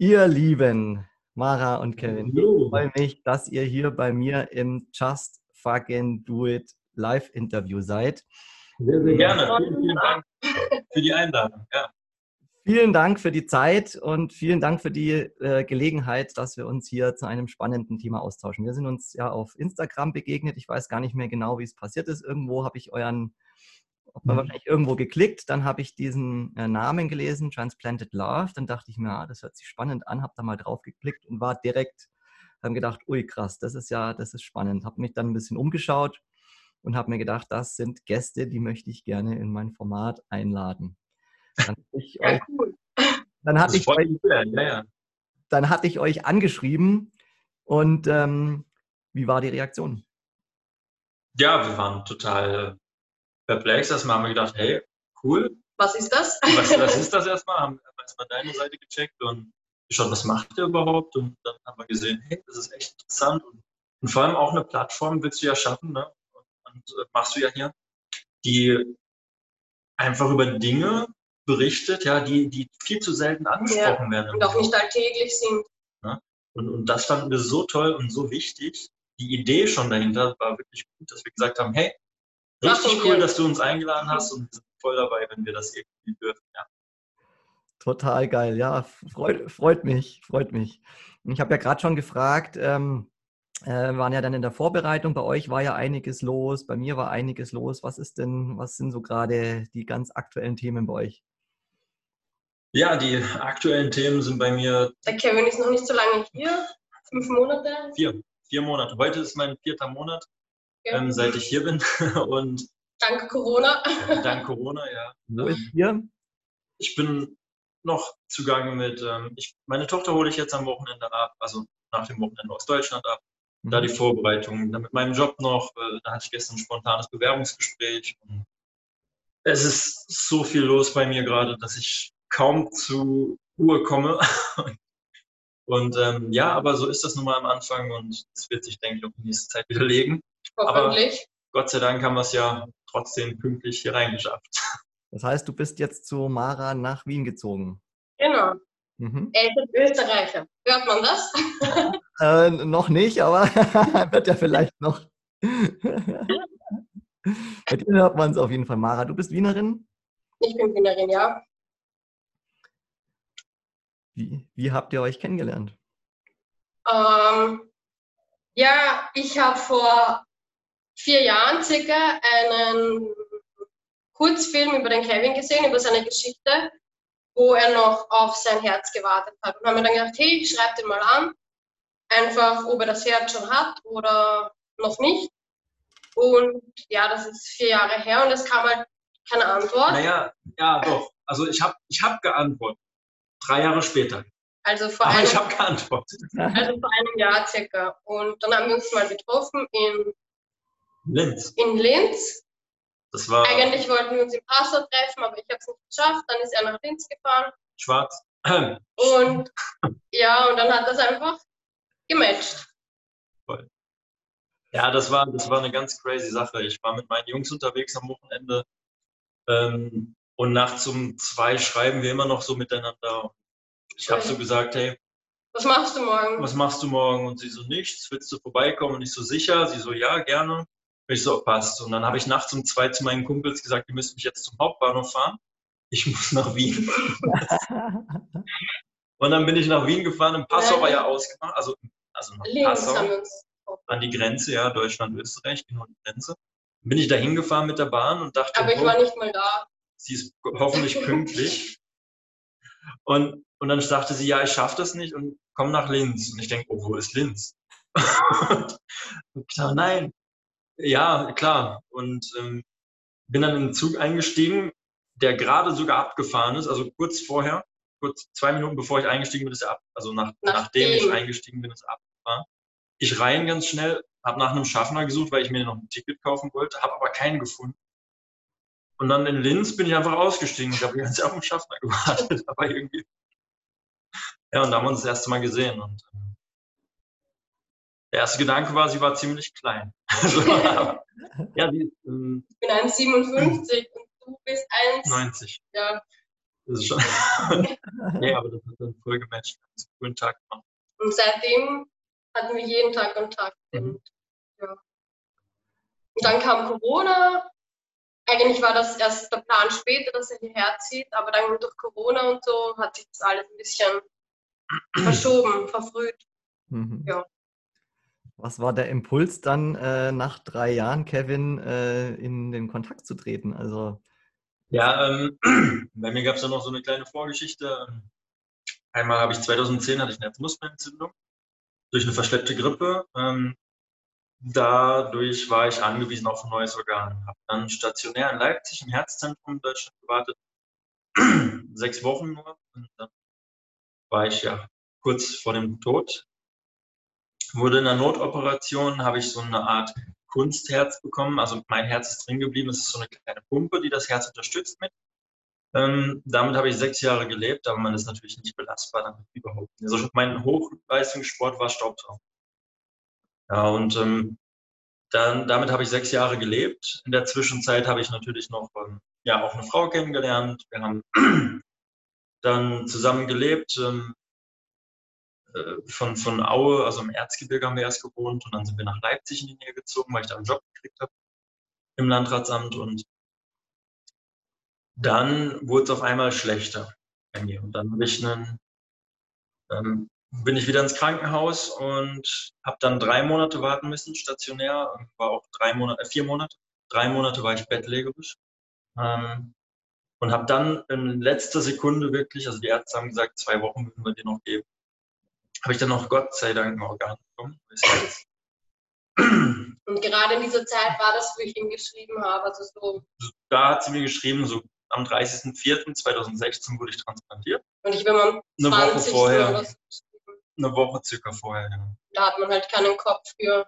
Ihr Lieben, Mara und Kevin, Hallo. ich freue mich, dass ihr hier bei mir im Just Fucking Do It Live-Interview seid. Sehr, sehr gerne. Vielen, vielen Dank für die Einladung. Ja. Vielen Dank für die Zeit und vielen Dank für die äh, Gelegenheit, dass wir uns hier zu einem spannenden Thema austauschen. Wir sind uns ja auf Instagram begegnet. Ich weiß gar nicht mehr genau, wie es passiert ist. Irgendwo habe ich euren habe mhm. wahrscheinlich irgendwo geklickt, dann habe ich diesen äh, Namen gelesen, Transplanted Love, dann dachte ich mir, ah, das hört sich spannend an, habe da mal drauf geklickt und war direkt, habe gedacht, ui krass, das ist ja, das ist spannend, habe mich dann ein bisschen umgeschaut und habe mir gedacht, das sind Gäste, die möchte ich gerne in mein Format einladen. Dann hatte ich euch, dann hatte ich euch, dann hatte ich euch angeschrieben und ähm, wie war die Reaktion? Ja, wir waren total perplex. Erstmal haben wir gedacht, hey, cool. Was ist das? Was, was ist das erstmal? Haben erstmal deine Seite gecheckt und geschaut, was macht ihr überhaupt? Und dann haben wir gesehen, hey, das ist echt interessant. Und, und vor allem auch eine Plattform willst du ja schaffen, ne? Und, und äh, machst du ja hier, die einfach über Dinge berichtet, ja, die, die viel zu selten angesprochen ja, werden. Und auch nicht alltäglich sind. Ja? Und, und das fanden wir so toll und so wichtig. Die Idee schon dahinter war wirklich gut, dass wir gesagt haben, hey, Richtig cool, dass du uns eingeladen hast und wir sind voll dabei, wenn wir das irgendwie dürfen. Ja. Total geil, ja, freut, freut mich, freut mich. Ich habe ja gerade schon gefragt, ähm, äh, waren ja dann in der Vorbereitung, bei euch war ja einiges los, bei mir war einiges los. Was ist denn, was sind so gerade die ganz aktuellen Themen bei euch? Ja, die aktuellen Themen sind bei mir. Der Kevin ist noch nicht so lange hier, fünf Monate. Vier, vier Monate. Heute ist mein vierter Monat ähm, seit ich hier bin. Und dank Corona. dank Corona, ja. Wo ist hier? Ich bin noch zugange mit, ähm, ich, meine Tochter hole ich jetzt am Wochenende ab, also nach dem Wochenende aus Deutschland ab. Mhm. Da die Vorbereitungen, dann mit meinem Job noch, äh, da hatte ich gestern ein spontanes Bewerbungsgespräch. es ist so viel los bei mir gerade, dass ich kaum zu Ruhe komme. und ähm, ja, aber so ist das nun mal am Anfang und es wird sich, denke ich, auch in nächster Zeit widerlegen. Hoffentlich. Aber Gott sei Dank haben wir es ja trotzdem pünktlich hier reingeschafft. Das heißt, du bist jetzt zu Mara nach Wien gezogen. Genau. Mhm. Er ist Österreicher. Hört man das? äh, noch nicht, aber wird ja vielleicht noch. Bei dir hört man es auf jeden Fall. Mara, du bist Wienerin? Ich bin Wienerin, ja. Wie, wie habt ihr euch kennengelernt? Ähm, ja, ich habe vor vier Jahren circa einen Kurzfilm über den Kevin gesehen, über seine Geschichte, wo er noch auf sein Herz gewartet hat. Und haben mir dann gedacht, hey, ich schreibe den mal an, einfach ob er das Herz schon hat oder noch nicht. Und ja, das ist vier Jahre her und es kam halt keine Antwort. Naja, ja, doch. Also ich habe ich hab geantwortet. Drei Jahre später. Also vor Aber einem, ich habe geantwortet. Also vor einem Jahr circa. Und dann haben wir uns mal getroffen in Linz. In Linz. Das war Eigentlich wollten wir uns in Passau treffen, aber ich habe es nicht geschafft. Dann ist er nach Linz gefahren. Schwarz. Und ja, und dann hat das einfach gematcht. Voll. Ja, das war, das war eine ganz crazy Sache. Ich war mit meinen Jungs unterwegs am Wochenende ähm, und nachts um zwei schreiben wir immer noch so miteinander. Ich habe so gesagt, hey, was machst du morgen? Was machst du morgen? Und sie so, nichts, willst du vorbeikommen? Und ich so, sicher? Sie so, ja, gerne. Ich so, passt. Und dann habe ich nachts um zwei zu meinen Kumpels gesagt, ihr müsst mich jetzt zum Hauptbahnhof fahren. Ich muss nach Wien. und dann bin ich nach Wien gefahren. Im Passau war ja ausgemacht, also, also nach Passau, an die Grenze, ja, Deutschland-Österreich, genau die Grenze. Dann bin ich da hingefahren mit der Bahn und dachte, aber ich war nicht mal da. Sie ist hoffentlich pünktlich. Und, und dann dachte sie, ja, ich schaffe das nicht und komm nach Linz. Und ich denke, oh, wo ist Linz? und ich dachte, nein, ja, klar. Und ähm, bin dann in den Zug eingestiegen, der gerade sogar abgefahren ist, also kurz vorher, kurz zwei Minuten bevor ich eingestiegen bin, ist er ab. Also nach, nachdem ich eingestiegen bin, ist er abgefahren. Ich rein ganz schnell, habe nach einem Schaffner gesucht, weil ich mir noch ein Ticket kaufen wollte, habe aber keinen gefunden. Und dann in Linz bin ich einfach ausgestiegen. Ich habe die ganze Zeit auf den Schaffner gewartet, aber irgendwie. Ja, und da haben wir uns das erste Mal gesehen. Und ähm, der erste Gedanke war, sie war ziemlich klein. Also, ja, die, ähm, ich bin 1,57 und du bist 1,90. 90. Ja. Das ist schon. nee, aber das hat dann voll gematcht. Einen coolen Tag gemacht. Und seitdem hatten wir jeden Tag Kontakt. Mhm. Und, ja. und dann kam Corona. Eigentlich war das erst der Plan später, dass er hierher zieht, aber dann durch Corona und so hat sich das alles ein bisschen verschoben, verfrüht. Mhm. Ja. Was war der Impuls dann äh, nach drei Jahren, Kevin, äh, in den Kontakt zu treten? Also Ja, ähm, bei mir gab es dann noch so eine kleine Vorgeschichte. Einmal habe ich 2010 hatte ich eine Herzmuskelentzündung durch eine verschleppte Grippe. Ähm, dadurch war ich angewiesen auf ein neues Organ. Habe dann stationär in Leipzig im Herzzentrum in Deutschland gewartet. Sechs Wochen nur. Und dann war ich ja kurz vor dem Tod. Wurde in der Notoperation, habe ich so eine Art Kunstherz bekommen. Also mein Herz ist drin geblieben. Es ist so eine kleine Pumpe, die das Herz unterstützt mit. Ähm, damit habe ich sechs Jahre gelebt, aber man ist natürlich nicht belastbar damit überhaupt. Also mein Hochleistungssport war Staubsaugen. Ja, und ähm, dann, damit habe ich sechs Jahre gelebt. In der Zwischenzeit habe ich natürlich noch ähm, ja, auch eine Frau kennengelernt. Wir haben dann zusammen gelebt. Äh, von, von Aue, also im Erzgebirge haben wir erst gewohnt und dann sind wir nach Leipzig in die Nähe gezogen, weil ich da einen Job gekriegt habe im Landratsamt und dann wurde es auf einmal schlechter bei mir. Und dann ich einen, ähm, bin ich wieder ins Krankenhaus und habe dann drei Monate warten müssen, stationär. War auch drei Monate, äh, vier Monate. Drei Monate war ich bettlägerisch. Ähm, und habe dann in letzter Sekunde wirklich, also die Ärzte haben gesagt, zwei Wochen würden wir dir noch geben, habe ich dann noch Gott sei Dank ein Organ bekommen. Und gerade in dieser Zeit war das, wo ich ihm geschrieben habe. Also so. Da hat sie mir geschrieben, so am 30.04.2016 wurde ich transplantiert. Und ich bin am Eine Woche 20. vorher. Eine Woche circa vorher, ja. Da hat man halt keinen Kopf für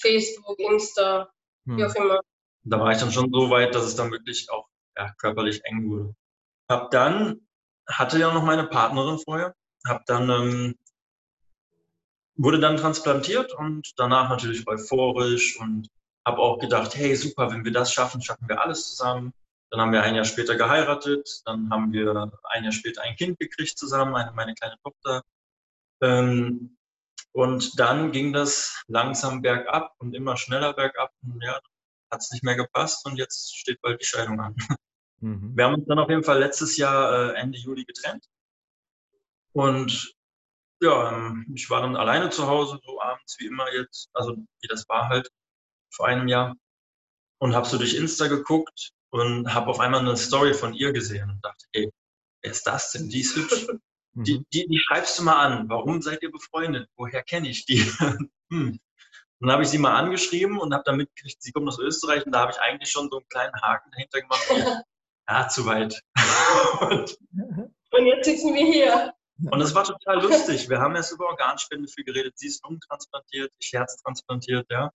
Facebook, Insta, wie auch hm. immer. Da war ich dann schon so weit, dass es dann wirklich auch ja, körperlich eng wurde. Hab dann, hatte ja noch meine Partnerin vorher, hab dann, ähm, wurde dann transplantiert und danach natürlich euphorisch und habe auch gedacht, hey super, wenn wir das schaffen, schaffen wir alles zusammen. Dann haben wir ein Jahr später geheiratet, dann haben wir ein Jahr später ein Kind gekriegt zusammen, eine, meine kleine Tochter. Ähm, und dann ging das langsam bergab und immer schneller bergab. Und ja, hat es nicht mehr gepasst und jetzt steht bald die Scheidung an. Mhm. Wir haben uns dann auf jeden Fall letztes Jahr äh, Ende Juli getrennt. Und ja, ähm, ich war dann alleine zu Hause, so abends wie immer jetzt, also wie das war halt vor einem Jahr. Und habe so durch Insta geguckt und habe auf einmal eine Story von ihr gesehen und dachte, ey, wer ist das denn? Die ist hübsch. Die, Mhm. die, die schreibst du mal an. Warum seid ihr befreundet? Woher kenne ich die? hm. Dann habe ich sie mal angeschrieben und habe dann mitgekriegt, sie kommt aus Österreich und da habe ich eigentlich schon so einen kleinen Haken dahinter gemacht. Ja, zu weit. und, Und jetzt sitzen wir hier. Und das war total lustig. Wir haben erst über Organspende viel geredet. Sie ist lungentransplantiert, ich herztransplantiert, ja.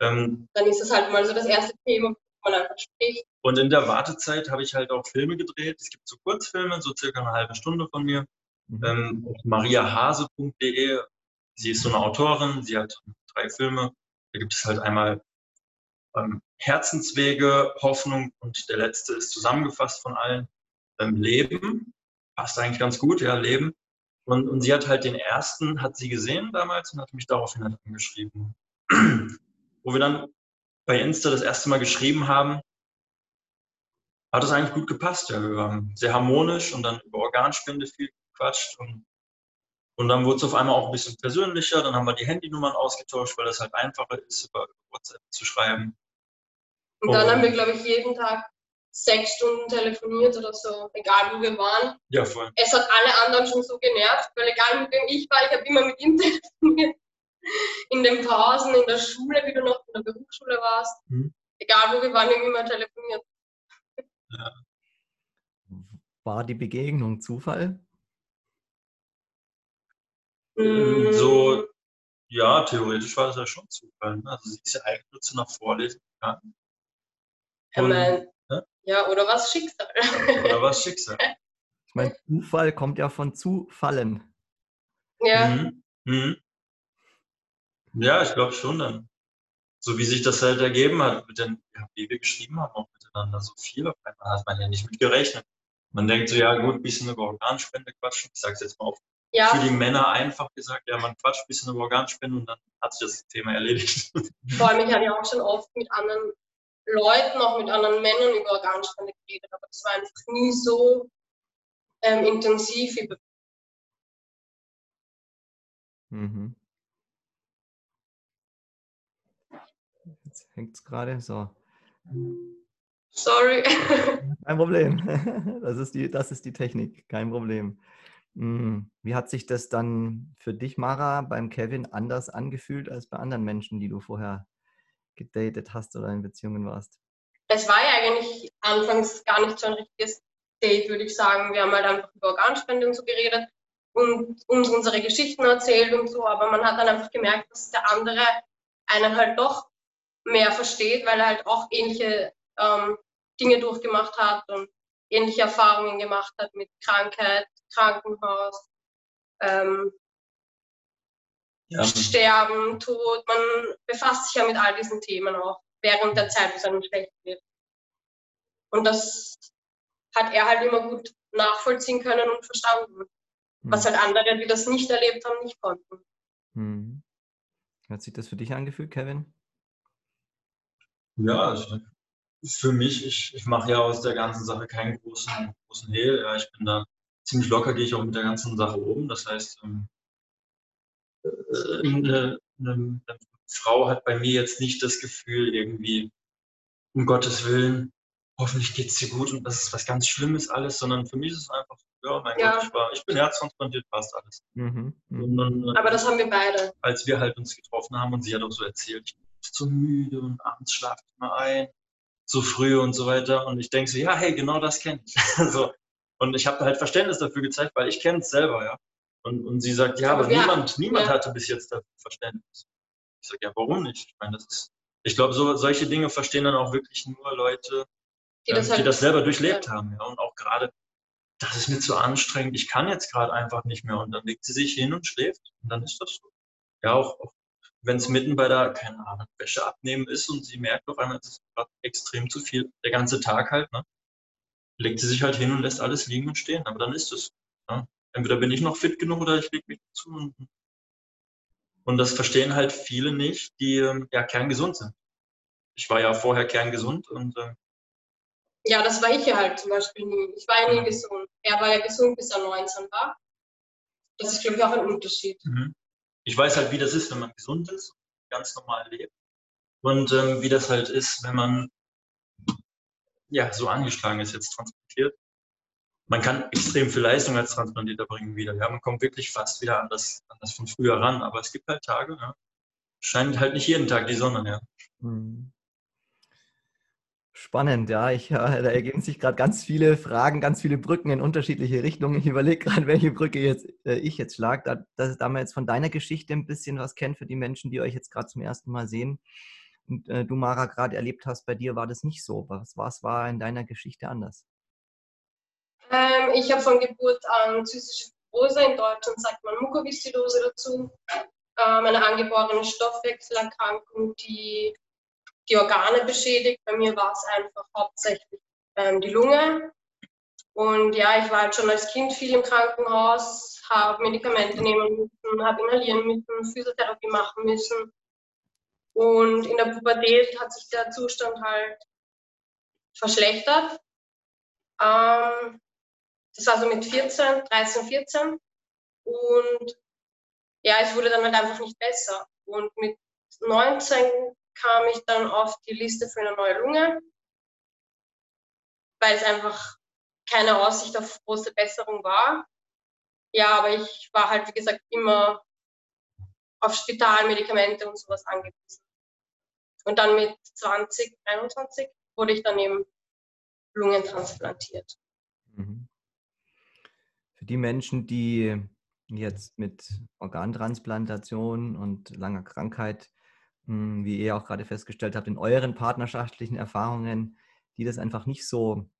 Ähm, Dann ist das halt mal so das erste Thema, wo man einfach spricht. und in der Wartezeit habe ich halt auch Filme gedreht. Es gibt so Kurzfilme, so circa eine halbe Stunde von mir. Mhm. ähm, auf mariahase.de. Sie ist so eine Autorin, sie hat drei Filme. Da gibt es halt einmal ähm, Herzenswege, Hoffnung und der letzte ist zusammengefasst von allen. Ähm, Leben, passt eigentlich ganz gut, ja, Leben. Und, und sie hat halt den ersten, hat sie gesehen damals und hat mich daraufhin halt angeschrieben. Wo wir dann bei Insta das erste Mal geschrieben haben, hat es eigentlich gut gepasst. Ja. Wir waren sehr harmonisch und dann über Organspende viel gequatscht. Und, und dann wurde es auf einmal auch ein bisschen persönlicher. Dann haben wir die Handynummern ausgetauscht, weil das halt einfacher ist, über WhatsApp zu schreiben. Und dann Oh. haben wir, glaube ich, jeden Tag sechs Stunden telefoniert oder so, egal wo wir waren. Ja, voll. Es hat alle anderen schon so genervt, weil egal mit wem ich war, ich habe immer mit ihm telefoniert. In den Pausen, in der Schule, wie du noch in der Berufsschule warst. Mhm. Egal wo wir waren, wir haben immer telefoniert. War die Begegnung Zufall? Mm, So, ja, theoretisch war das ja schon Zufall. Ne? Also sie ist ja eigentlich nur zu einer Vorlesung gegangen. ich Ja? ja, oder was Schicksal. Oder was Schicksal. Ich meine, Zufall kommt ja von Zufallen. ja, Mhm. Mhm. Ja, ich glaube schon dann. So wie sich das halt ergeben hat, mit den, ja, wie wir geschrieben haben auch miteinander, so viel auf einmal hat man ja nicht mit gerechnet. Man denkt so, ja gut, ein bisschen über Organspende quatschen. Ich sage es jetzt mal auf Ja, für die Männer einfach gesagt, ja, man quatscht ein bisschen über Organspende und dann hat sich das Thema erledigt. vor allem, ich habe ja auch schon oft mit anderen Leuten, auch mit anderen Männern über Organspende geredet, aber das war einfach nie so ähm, intensiv wie bei Mhm. Jetzt hängt es gerade. So. Sorry. Kein Problem. Das ist die, das ist die Technik. Kein Problem. Mm, Wie hat sich das dann für dich, Mara, beim Kevin anders angefühlt als bei anderen Menschen, die du vorher gedatet hast oder in Beziehungen warst? es war ja eigentlich anfangs gar nicht so ein richtiges Date, würde ich sagen. Wir haben halt einfach über Organspende und so geredet und uns unsere Geschichten erzählt und so, aber man hat dann einfach gemerkt, dass der andere einen halt doch mehr versteht, weil er halt auch ähnliche ähm, Dinge durchgemacht hat und ähnliche Erfahrungen gemacht hat mit Krankheit, Krankenhaus, ähm, Ja, Sterben, Tod. Man befasst sich ja mit all diesen Themen auch während der Zeit, wo es einem schlecht wird. Und das hat er halt immer gut nachvollziehen können und verstanden, was halt andere, die das nicht erlebt haben, nicht konnten. Mhm. Wie Hat sich das für dich angefühlt, Kevin? ja also für mich, ich, ich mache ja aus der ganzen Sache keinen großen, großen Hehl. Ja, ich bin da ziemlich locker, gehe ich auch mit der ganzen Sache um. Das heißt, ähm, äh, eine, eine, eine Frau hat bei mir jetzt nicht das Gefühl, irgendwie, um Gottes Willen, hoffentlich geht es dir gut und das ist was ganz Schlimmes alles, sondern für mich ist es einfach, ja, mein Ja. Gott, ich, war, ich bin herztransplantiert, passt alles. Mhm. Mhm. Dann, äh, Aber das haben wir beide. als wir halt uns getroffen haben und sie hat auch so erzählt, ich bin so müde und abends schlafe ich mal ein, so früh und so weiter. Und ich denke so, ja, hey, genau das kenne ich. so. Und ich habe halt Verständnis dafür gezeigt, weil ich kenne es selber, ja. Und, und sie sagt, ja, Aber wir- niemand, niemand ja. hatte bis jetzt dafür Verständnis. Ich sage, ja, warum nicht? Ich meine, das ist, ich glaube, so, solche Dinge verstehen dann auch wirklich nur Leute, Die ähm, das, halt, die das selber durchlebt haben, ja. Und auch gerade, das ist mir zu anstrengend, ich kann jetzt gerade einfach nicht mehr. Und dann legt sie sich hin und schläft. Und dann ist das so. Ja, auch, auch wenn es mitten bei der, keine Ahnung, Wäsche abnehmen ist und sie merkt auf einmal, es ist gerade extrem zu viel, der ganze Tag halt, ne? Legt sie sich halt hin und lässt alles liegen und stehen. Aber dann ist es. Ja? Entweder bin ich noch fit genug oder ich lege mich zu. Und, und das verstehen halt viele nicht, die ähm, ja kerngesund sind. Ich war ja vorher kerngesund und ähm, ja, das war ich ja halt zum Beispiel nie. Ich war ja nie Mhm. gesund. Er war ja gesund, bis er 19 war. Das ist, glaube ich, auch ein Unterschied. Mhm. Ich weiß halt, wie das ist, wenn man gesund ist, ganz normal lebt. Und ähm, wie das halt ist, wenn man ja so angeschlagen ist, jetzt transplantiert. Man kann extrem viel Leistung als Transplantierter bringen wieder. Ja, man kommt wirklich fast wieder an das, an das von früher ran. Aber es gibt halt Tage, ja. Scheint halt nicht jeden Tag die Sonne, ja. Mhm. Spannend, ja. Ich, ja da ergeben sich gerade ganz viele Fragen, ganz viele Brücken in unterschiedliche Richtungen. Ich überlege gerade, welche Brücke jetzt, äh, ich jetzt schlage. Da, dass, da man jetzt von deiner Geschichte ein bisschen was kennt für die Menschen, die euch jetzt gerade zum ersten Mal sehen. Und äh, du, Mara, gerade erlebt hast, bei dir war das nicht so. Was, was war in deiner Geschichte anders? Ähm, ich habe von Geburt an zystische Fibrose, in Deutschland sagt man Mukoviszidose dazu. Ähm, eine angeborene Stoffwechselerkrankung, die die Organe beschädigt. Bei mir war es einfach hauptsächlich ähm, die Lunge. Und ja, ich war halt schon als Kind viel im Krankenhaus, habe Medikamente nehmen müssen, habe inhalieren müssen, Physiotherapie machen müssen. Und in der Pubertät hat sich der Zustand halt verschlechtert. Ähm, das war so mit 14, 13, 14. Und ja, es wurde dann halt einfach nicht besser. Und mit 19 kam ich dann auf die Liste für eine neue Lunge, weil es einfach keine Aussicht auf große Besserung war. Ja, aber ich war halt, wie gesagt, immer auf Spitalmedikamente und sowas angewiesen. Und dann mit 20, 21 wurde ich dann eben lungentransplantiert. Für die Menschen, die jetzt mit Organtransplantation und langer Krankheit, mh, wie ihr auch gerade festgestellt habt, in euren partnerschaftlichen Erfahrungen, die das einfach nicht so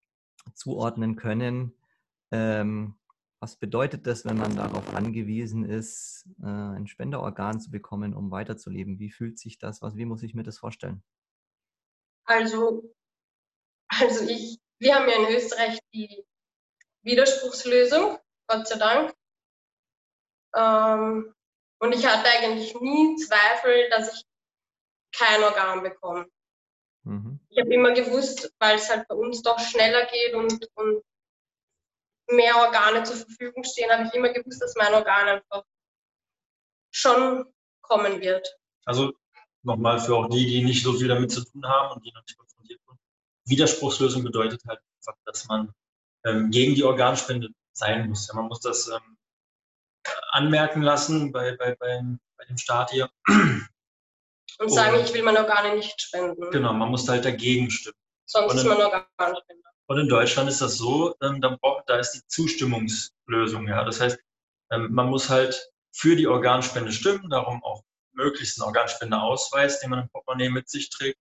zuordnen können, ähm, was bedeutet das, wenn man darauf angewiesen ist, äh, ein Spenderorgan zu bekommen, um weiterzuleben? Wie fühlt sich das? Was, wie muss ich mir das vorstellen? Also, also ich, wir haben ja in Österreich die Widerspruchslösung, Gott sei Dank. Ähm, und ich hatte eigentlich nie Zweifel, dass ich kein Organ bekomme. Mhm. Ich habe immer gewusst, weil es halt bei uns doch schneller geht und, und mehr Organe zur Verfügung stehen, habe ich immer gewusst, dass mein Organ einfach schon kommen wird. Also nochmal für auch die, die nicht so viel damit zu tun haben und die noch nicht konfrontiert wurden. Widerspruchslösung bedeutet halt einfach, dass man ähm, gegen die Organspende sein muss. Ja, man muss das ähm, anmerken lassen bei, bei, bei, bei dem Staat hier. Und sagen, und, ich will meine Organe nicht spenden. Genau, man muss halt dagegen stimmen. Sonst in, ist man Organspender. Und in Deutschland ist das so, ähm, da, da ist die Zustimmungslösung. Ja? Das heißt, ähm, man muss halt für die Organspende stimmen, darum auch möglichst einen Organspendeausweis, den man im Portemonnaie mit sich trägt.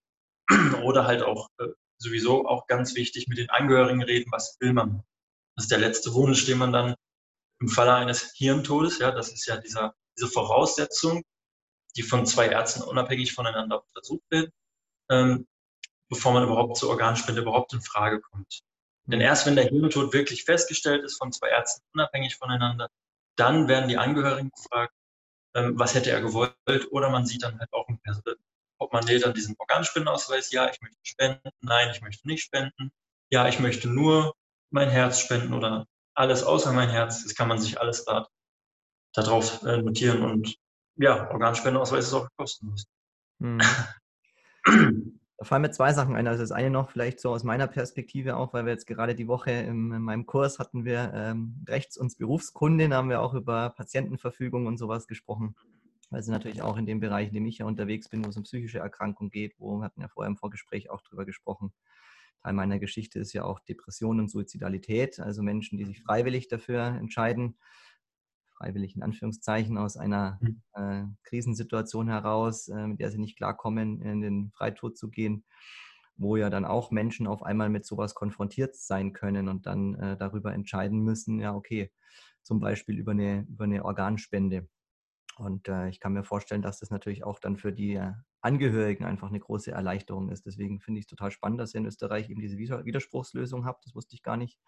Oder halt auch äh, sowieso auch ganz wichtig mit den Angehörigen reden, was will man. Das ist der letzte Wunsch, den man dann im Falle eines Hirntodes, ja, das ist ja dieser, diese Voraussetzung, die von zwei Ärzten unabhängig voneinander untersucht wird, ähm, bevor man überhaupt zur Organspende überhaupt in Frage kommt. Denn erst wenn der Hirntod wirklich festgestellt ist von zwei Ärzten unabhängig voneinander, dann werden die Angehörigen gefragt, ähm, was hätte er gewollt, oder man sieht dann halt auch im Portemonnaie dann diesen Organspendenausweis, ja, ich möchte spenden, nein, ich möchte nicht spenden, ja, ich möchte nur mein Herz spenden oder alles außer mein Herz, das kann man sich alles da darauf äh, notieren und ja, Organspendeausweis ist auch kostenlos. Hm. Da fallen mir zwei Sachen ein. Also das eine noch vielleicht so aus meiner Perspektive auch, weil wir jetzt gerade die Woche im, in meinem Kurs hatten wir ähm, Rechts- und Berufskunde, da haben wir auch über Patientenverfügung und sowas gesprochen. Weil es natürlich auch in dem Bereich, in dem ich ja unterwegs bin, wo es um psychische Erkrankung geht, wo wir hatten ja vorher im Vorgespräch auch drüber gesprochen. Teil meiner Geschichte ist ja auch Depression und Suizidalität, also Menschen, die sich freiwillig dafür entscheiden, freiwillig in Anführungszeichen aus einer mhm. äh, Krisensituation heraus, äh, mit der sie nicht klarkommen, in den Freitod zu gehen, wo ja dann auch Menschen auf einmal mit sowas konfrontiert sein können und dann äh, darüber entscheiden müssen, ja, okay, zum Beispiel über eine, über eine Organspende. Und äh, ich kann mir vorstellen, dass das natürlich auch dann für die äh, Angehörigen einfach eine große Erleichterung ist. Deswegen finde ich es total spannend, dass ihr in Österreich eben diese Widerspruchslösung habt. Das wusste ich gar nicht.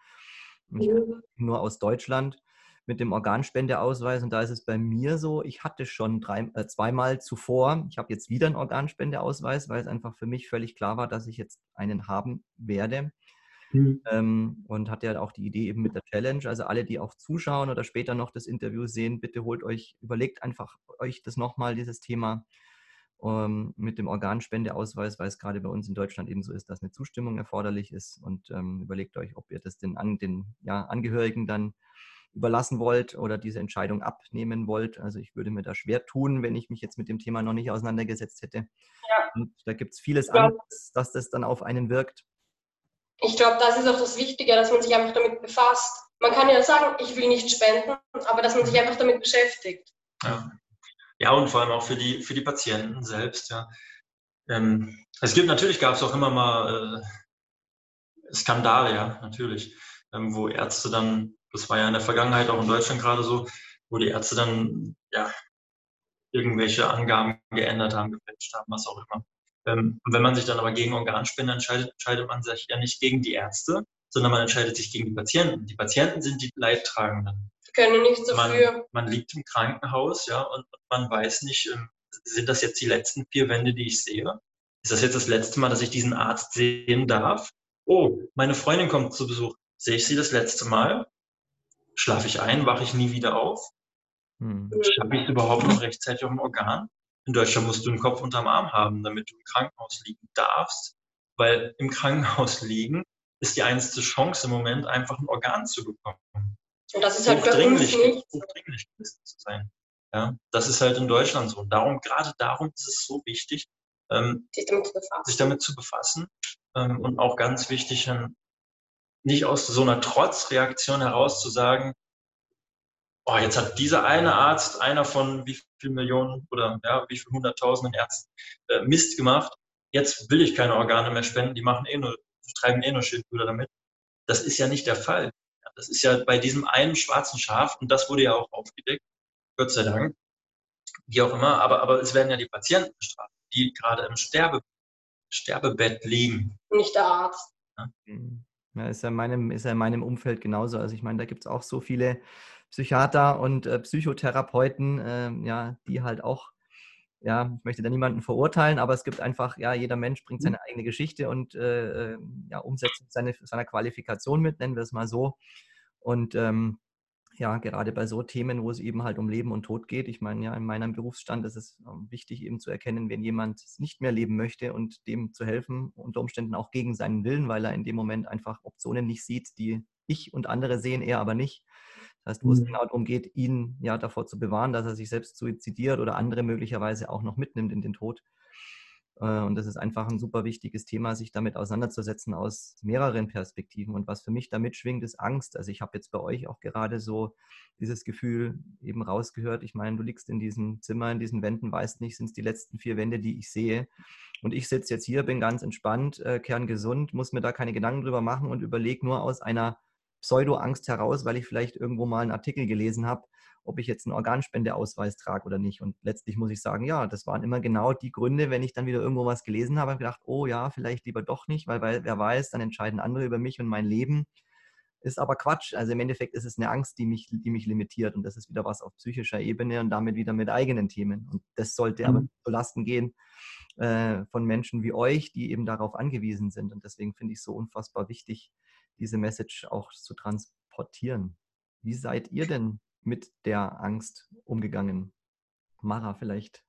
Ich nur aus Deutschland mit dem Organspendeausweis. Und da ist es bei mir so, ich hatte schon drei, äh, zweimal zuvor, ich habe jetzt wieder einen Organspendeausweis, weil es einfach für mich völlig klar war, dass ich jetzt einen haben werde. Mhm. Ähm, und hatte ja auch die Idee eben mit der Challenge. Also alle, die auch zuschauen oder später noch das Interview sehen, bitte holt euch, überlegt einfach euch das nochmal, dieses Thema ähm, mit dem Organspendeausweis, weil es gerade bei uns in Deutschland eben so ist, dass eine Zustimmung erforderlich ist. Und ähm, überlegt euch, ob ihr das den, an, den ja, Angehörigen dann überlassen wollt oder diese Entscheidung abnehmen wollt. Also ich würde mir da schwer tun, wenn ich mich jetzt mit dem Thema noch nicht auseinandergesetzt hätte. Ja. Und da gibt es vieles anderes, dass das dann auf einen wirkt. Ich glaube, das ist auch das Wichtige, dass man sich einfach damit befasst. Man kann ja sagen, ich will nicht spenden, aber dass man sich einfach damit beschäftigt. Ja, ja und vor allem auch für die, für die Patienten selbst. Ja. Ähm, es gibt natürlich, gab es auch immer mal äh, Skandale, ja, natürlich, ähm, wo Ärzte dann das war ja in der Vergangenheit auch in Deutschland gerade so, wo die Ärzte dann ja irgendwelche Angaben geändert haben, gefälscht haben, was auch immer. Ähm, wenn man sich dann aber gegen Organspende entscheidet, entscheidet man sich ja nicht gegen die Ärzte, sondern man entscheidet sich gegen die Patienten. Die Patienten sind die Leidtragenden. Können nichts dafür. Man, man liegt im Krankenhaus, ja, und man weiß nicht, ähm, sind das jetzt die letzten vier Wände, die ich sehe? Ist das jetzt das letzte Mal, dass ich diesen Arzt sehen darf? Oh, meine Freundin kommt zu Besuch. Sehe ich sie das letzte Mal? Schlafe ich ein, wache ich nie wieder auf? Hm. Schaffe ich es überhaupt noch rechtzeitig auf dem Organ? In Deutschland musst du einen Kopf unterm Arm haben, damit du im Krankenhaus liegen darfst, weil im Krankenhaus liegen ist die einzige Chance im Moment, einfach ein Organ zu bekommen. Und das ist halt hochdringlich, hochdringlich zu sein. Ja, das ist halt in Deutschland so. Und darum, gerade darum ist es so wichtig, ähm, sich, damit sich, damit zu befassen. Ähm, und auch ganz wichtig, ähm, nicht aus so einer Trotzreaktion heraus zu sagen, oh, jetzt hat dieser eine Arzt, einer von wie viel Millionen oder ja, wie viel hunderttausenden Ärzten äh, Mist gemacht, jetzt will ich keine Organe mehr spenden, die machen eh nur, treiben eh nur Schildbrüder damit. Das ist ja nicht der Fall. Das ist ja bei diesem einen schwarzen Schaf, und das wurde ja auch aufgedeckt, Gott sei Dank, wie auch immer, aber, aber es werden ja die Patienten bestraft, die gerade im Sterbe, Sterbebett liegen. Nicht der Arzt. Ja? Ja, ist ja in meinem, ist ja in meinem Umfeld genauso. Also ich meine, da gibt es auch so viele Psychiater und äh, Psychotherapeuten, äh, ja, die halt auch, ja, ich möchte da niemanden verurteilen, aber es gibt einfach, ja, jeder Mensch bringt seine eigene Geschichte und äh, äh ja, Umsetzung seine, seiner Qualifikation mit, nennen wir es mal so. Und ähm, ja, gerade bei so Themen, wo es eben halt um Leben und Tod geht. Ich meine, ja, in meinem Berufsstand ist es ähm, wichtig, eben zu erkennen, wenn jemand es nicht mehr leben möchte und dem zu helfen, unter Umständen auch gegen seinen Willen, weil er in dem Moment einfach Optionen nicht sieht, die ich und andere sehen, er aber nicht. Das heißt, wo es genau darum geht, ihn ja davor zu bewahren, dass er sich selbst suizidiert oder andere möglicherweise auch noch mitnimmt in den Tod. Äh, und das ist einfach ein super wichtiges Thema, sich damit auseinanderzusetzen aus mehreren Perspektiven. Und was für mich damit schwingt, ist Angst. Also ich habe jetzt bei euch auch gerade so dieses Gefühl eben rausgehört. Ich meine, du liegst in diesem Zimmer, in diesen Wänden, weißt nicht, sind es die letzten vier Wände, die ich sehe. Und ich sitze jetzt hier, bin ganz entspannt, äh, kerngesund, muss mir da keine Gedanken drüber machen und überlege nur aus einer Pseudo-Angst heraus, weil ich vielleicht irgendwo mal einen Artikel gelesen habe, ob ich jetzt einen Organspendeausweis trage oder nicht. Und letztlich muss ich sagen, ja, das waren immer genau die Gründe, wenn ich dann wieder irgendwo was gelesen habe, habe gedacht, oh ja, vielleicht lieber doch nicht, weil, weil wer weiß, dann entscheiden andere über mich und mein Leben. Ist aber Quatsch. Also im Endeffekt ist es eine Angst, die mich, die mich limitiert. Und das ist wieder was auf psychischer Ebene und damit wieder mit eigenen Themen. Und das sollte mhm. aber zu Lasten gehen äh, von Menschen wie euch, die eben darauf angewiesen sind. Und deswegen finde ich es so unfassbar wichtig, diese Message auch zu transportieren. Wie seid ihr denn mit der Angst umgegangen? Mara vielleicht.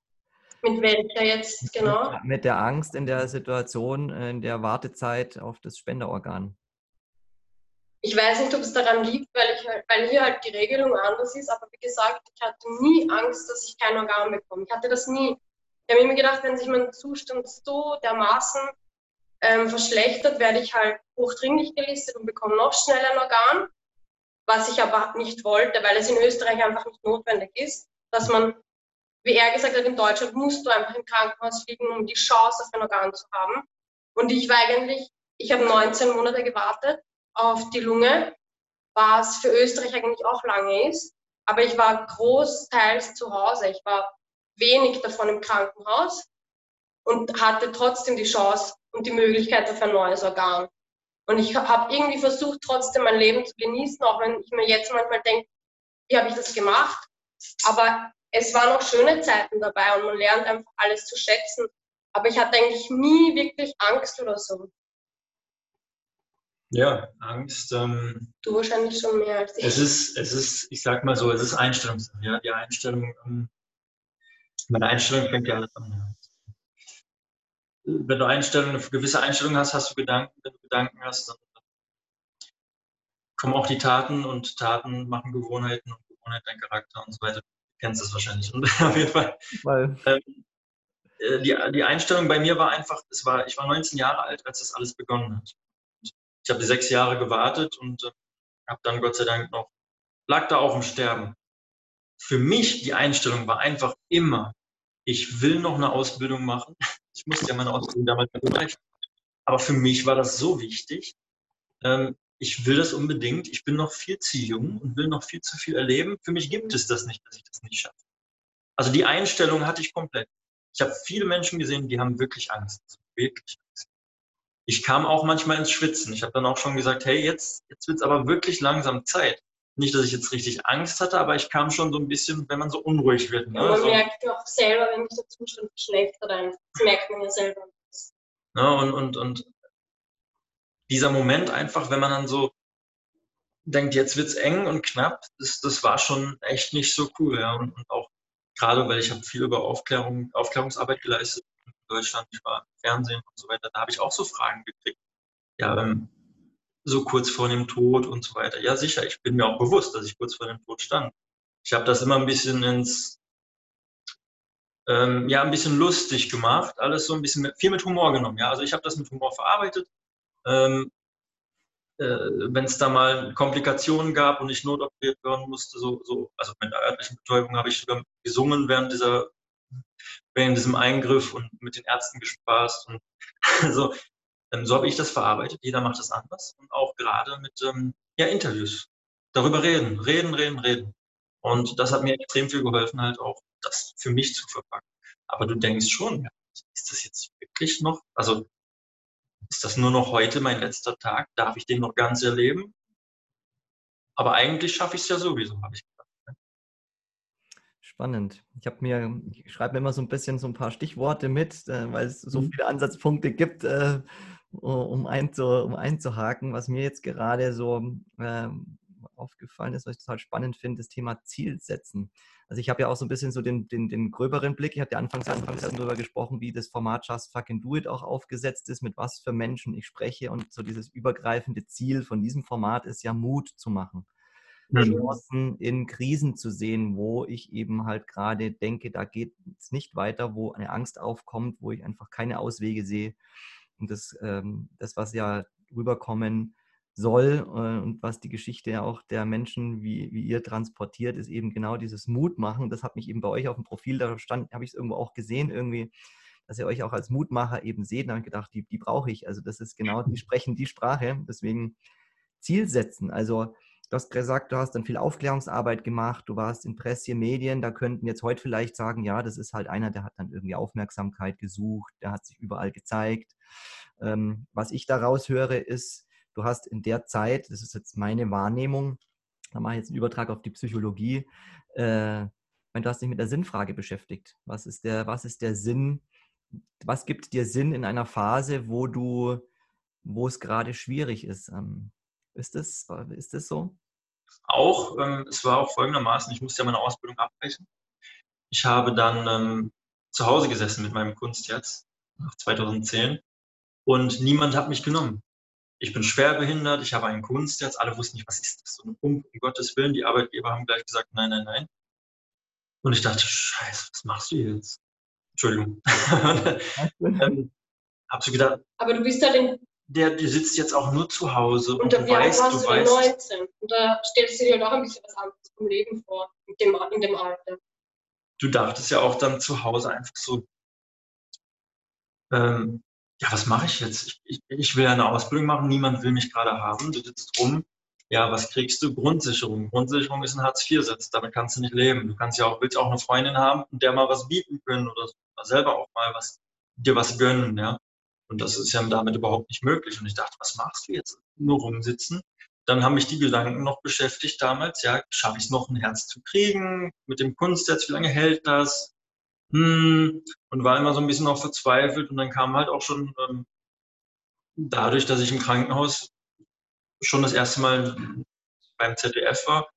Mit welcher jetzt genau? Mit der Angst in der Situation, in der Wartezeit auf das Spenderorgan. Ich weiß nicht, ob es daran liegt, weil, ich, halt, weil hier halt die Regelung anders ist, aber wie gesagt, ich hatte nie Angst, dass ich kein Organ bekomme. Ich hatte das nie. Ich habe mir gedacht, wenn sich mein Zustand so dermaßen ähm, verschlechtert, werde ich halt hochdringlich gelistet und bekomme noch schneller ein Organ was ich aber nicht wollte, weil es in Österreich einfach nicht notwendig ist, dass man, wie er gesagt hat, in Deutschland musst du einfach im Krankenhaus liegen, um die Chance auf ein Organ zu haben. Und ich war eigentlich, ich habe 19 Monate gewartet auf die Lunge, was für Österreich eigentlich auch lange ist. Aber ich war großteils zu Hause. Ich war wenig davon im Krankenhaus und hatte trotzdem die Chance und die Möglichkeit auf ein neues Organ. Und ich habe irgendwie versucht, trotzdem mein Leben zu genießen, auch wenn ich mir jetzt manchmal denke, wie habe ich das gemacht? Aber es waren auch schöne Zeiten dabei und man lernt einfach alles zu schätzen. Aber ich hatte eigentlich nie wirklich Angst oder so. Ja, Angst. Ähm, du wahrscheinlich schon mehr als ich. Es ist, es ist, ich sag mal so, es ist Einstellung. Ja, die Einstellung, ähm, meine Einstellung fängt ja alles an. Ja wenn du Einstellungen, eine gewisse Einstellung hast, hast du Gedanken. Wenn du Gedanken hast, dann kommen auch die Taten und Taten machen Gewohnheiten und Gewohnheit dein Charakter und so weiter. Du kennst das wahrscheinlich. Und auf jeden Fall. Weil. Ähm, äh, die, die Einstellung bei mir war einfach, es war, ich war 19 Jahre alt, als das alles begonnen hat. Ich habe sechs Jahre gewartet und äh, habe dann Gott sei Dank noch, lag da auf dem Sterben. Für mich die Einstellung war einfach immer, ich will noch eine Ausbildung machen. Ich musste ja meine Ausbildung damals machen. Aber für mich war das so wichtig. Ähm, ich will das unbedingt. Ich bin noch viel zu jung und will noch viel zu viel erleben. Für mich gibt es das nicht, dass ich das nicht schaffe. Also die Einstellung hatte ich komplett. Ich habe viele Menschen gesehen, die haben wirklich Angst. Wirklich Angst. Ich kam auch manchmal ins Schwitzen. Ich habe dann auch schon gesagt, hey, jetzt, jetzt wird es aber wirklich langsam Zeit nicht, dass ich jetzt richtig Angst hatte, aber ich kam schon so ein bisschen, wenn man so unruhig wird. Ne? Ja, man so. merkt ja auch selber, wenn sich der Zustand verschlechtert, das merkt man ja selber. Ja, und, und, und dieser Moment einfach, wenn man dann so denkt, jetzt wird es eng und knapp, das, das war schon echt nicht so cool. Ja. Und, und auch gerade, weil ich habe viel über Aufklärung, Aufklärungsarbeit geleistet in Deutschland, ich war im Fernsehen und so weiter, da habe ich auch so Fragen gekriegt. Ja, ähm, so kurz vor dem Tod und so weiter. Ja, sicher, ich bin mir auch bewusst, dass ich kurz vor dem Tod stand. Ich habe das immer ein bisschen ins, ähm, ja, ein bisschen lustig gemacht, alles so ein bisschen mit, viel mit Humor genommen. Ja, also ich habe das mit Humor verarbeitet. Ähm, äh, Wenn es da mal Komplikationen gab und ich notoperiert werden musste, so, so also mit der örtlichen Betäubung habe ich sogar gesungen während dieser während diesem Eingriff und mit den Ärzten gespaßt und so. Ähm, so habe ich das verarbeitet. Jeder macht das anders und auch gerade mit ähm, ja, Interviews. Darüber reden, reden, reden, reden. Und das hat mir extrem viel geholfen, halt auch das für mich zu verpacken. Aber du denkst schon, ist das jetzt wirklich noch? Also ist das nur noch heute mein letzter Tag? Darf ich den noch ganz erleben? Aber eigentlich schaffe ich es ja sowieso, habe ich gedacht. Ne? Spannend. Ich habe mir, ich schreibe mir immer so ein bisschen so ein paar Stichworte mit, äh, weil es so mhm. viele Ansatzpunkte gibt, äh, um, einzu, um einzuhaken. Was mir jetzt gerade so äh, aufgefallen ist, was ich total spannend finde, das Thema Zielsetzen. Also ich habe ja auch so ein bisschen so den, den, den gröberen Blick. Ich hatte anfangs, anfangs darüber gesprochen, wie das Format Just Fucking Do It auch aufgesetzt ist, mit was für Menschen ich spreche. Und so dieses übergreifende Ziel von diesem Format ist ja Mut zu machen. Mhm. Chancen in Krisen zu sehen, wo ich eben halt gerade denke, da geht es nicht weiter, wo eine Angst aufkommt, wo ich einfach keine Auswege sehe. Und das, ähm, das was ja rüberkommen soll äh, und was die Geschichte auch der Menschen wie, wie ihr transportiert, ist eben genau dieses Mutmachen. Das hat mich eben bei euch auf dem Profil, da stand, habe ich es irgendwo auch gesehen, irgendwie, dass ihr euch auch als Mutmacher eben seht. Da habe ich gedacht, die, die brauche ich. Also das ist genau, die sprechen die Sprache. Deswegen Ziel setzen. Also du hast gesagt, du hast dann viel Aufklärungsarbeit gemacht, du warst in Presse, Medien, da könnten jetzt heute vielleicht sagen, ja, das ist halt einer, der hat dann irgendwie Aufmerksamkeit gesucht, der hat sich überall gezeigt. Ähm, was ich daraus höre, ist, du hast in der Zeit, das ist jetzt meine Wahrnehmung, da mache ich jetzt einen Übertrag auf die Psychologie, äh, du hast dich mit der Sinnfrage beschäftigt. Was ist der, was ist der Sinn? Was gibt dir Sinn in einer Phase, wo du, wo es gerade schwierig ist? Ähm, ist das, ist das so? Auch, ähm, es war auch folgendermaßen, ich musste ja meine Ausbildung abbrechen. Ich habe dann ähm, zu Hause gesessen mit meinem Kunst jetzt, nach 2010, und niemand hat mich genommen ich bin schwerbehindert, ich habe einen Kunst jetzt. Alle wussten nicht, was ist das? So ein Pump, um Gottes Willen. Die Arbeitgeber haben gleich gesagt, nein, nein, nein. Und ich dachte, scheiße, was machst du jetzt? Entschuldigung. ähm, hab so gedacht. Aber du bist ja den. Der, der sitzt jetzt auch nur zu Hause. Und, und du weißt, du, du weißt. 19. Und da stellst du dir doch ein bisschen was anderes vom Leben vor, in dem, in dem Alter. Du dachtest ja auch dann zu Hause einfach so, ähm, ja, was mache ich jetzt? Ich, ich, ich will eine Ausbildung machen, niemand will mich gerade haben. Du sitzt rum, ja, was kriegst du? Grundsicherung. Grundsicherung ist ein Hartz-IV-Satz, damit kannst du nicht leben. Du kannst ja auch, willst auch eine Freundin haben der mal was bieten können oder selber auch mal was, dir was gönnen, ja. Und das ist ja damit überhaupt nicht möglich. Und ich dachte, was machst du jetzt? Nur rumsitzen. Dann haben mich die Gedanken noch beschäftigt damals, ja, schaffe ich es noch ein Herz zu kriegen? Mit dem Kunstsetz, wie lange hält das? Hm, und war immer so ein bisschen auch verzweifelt. Und dann kam halt auch schon ähm, dadurch, dass ich im Krankenhaus schon das erste Mal beim ZDF war,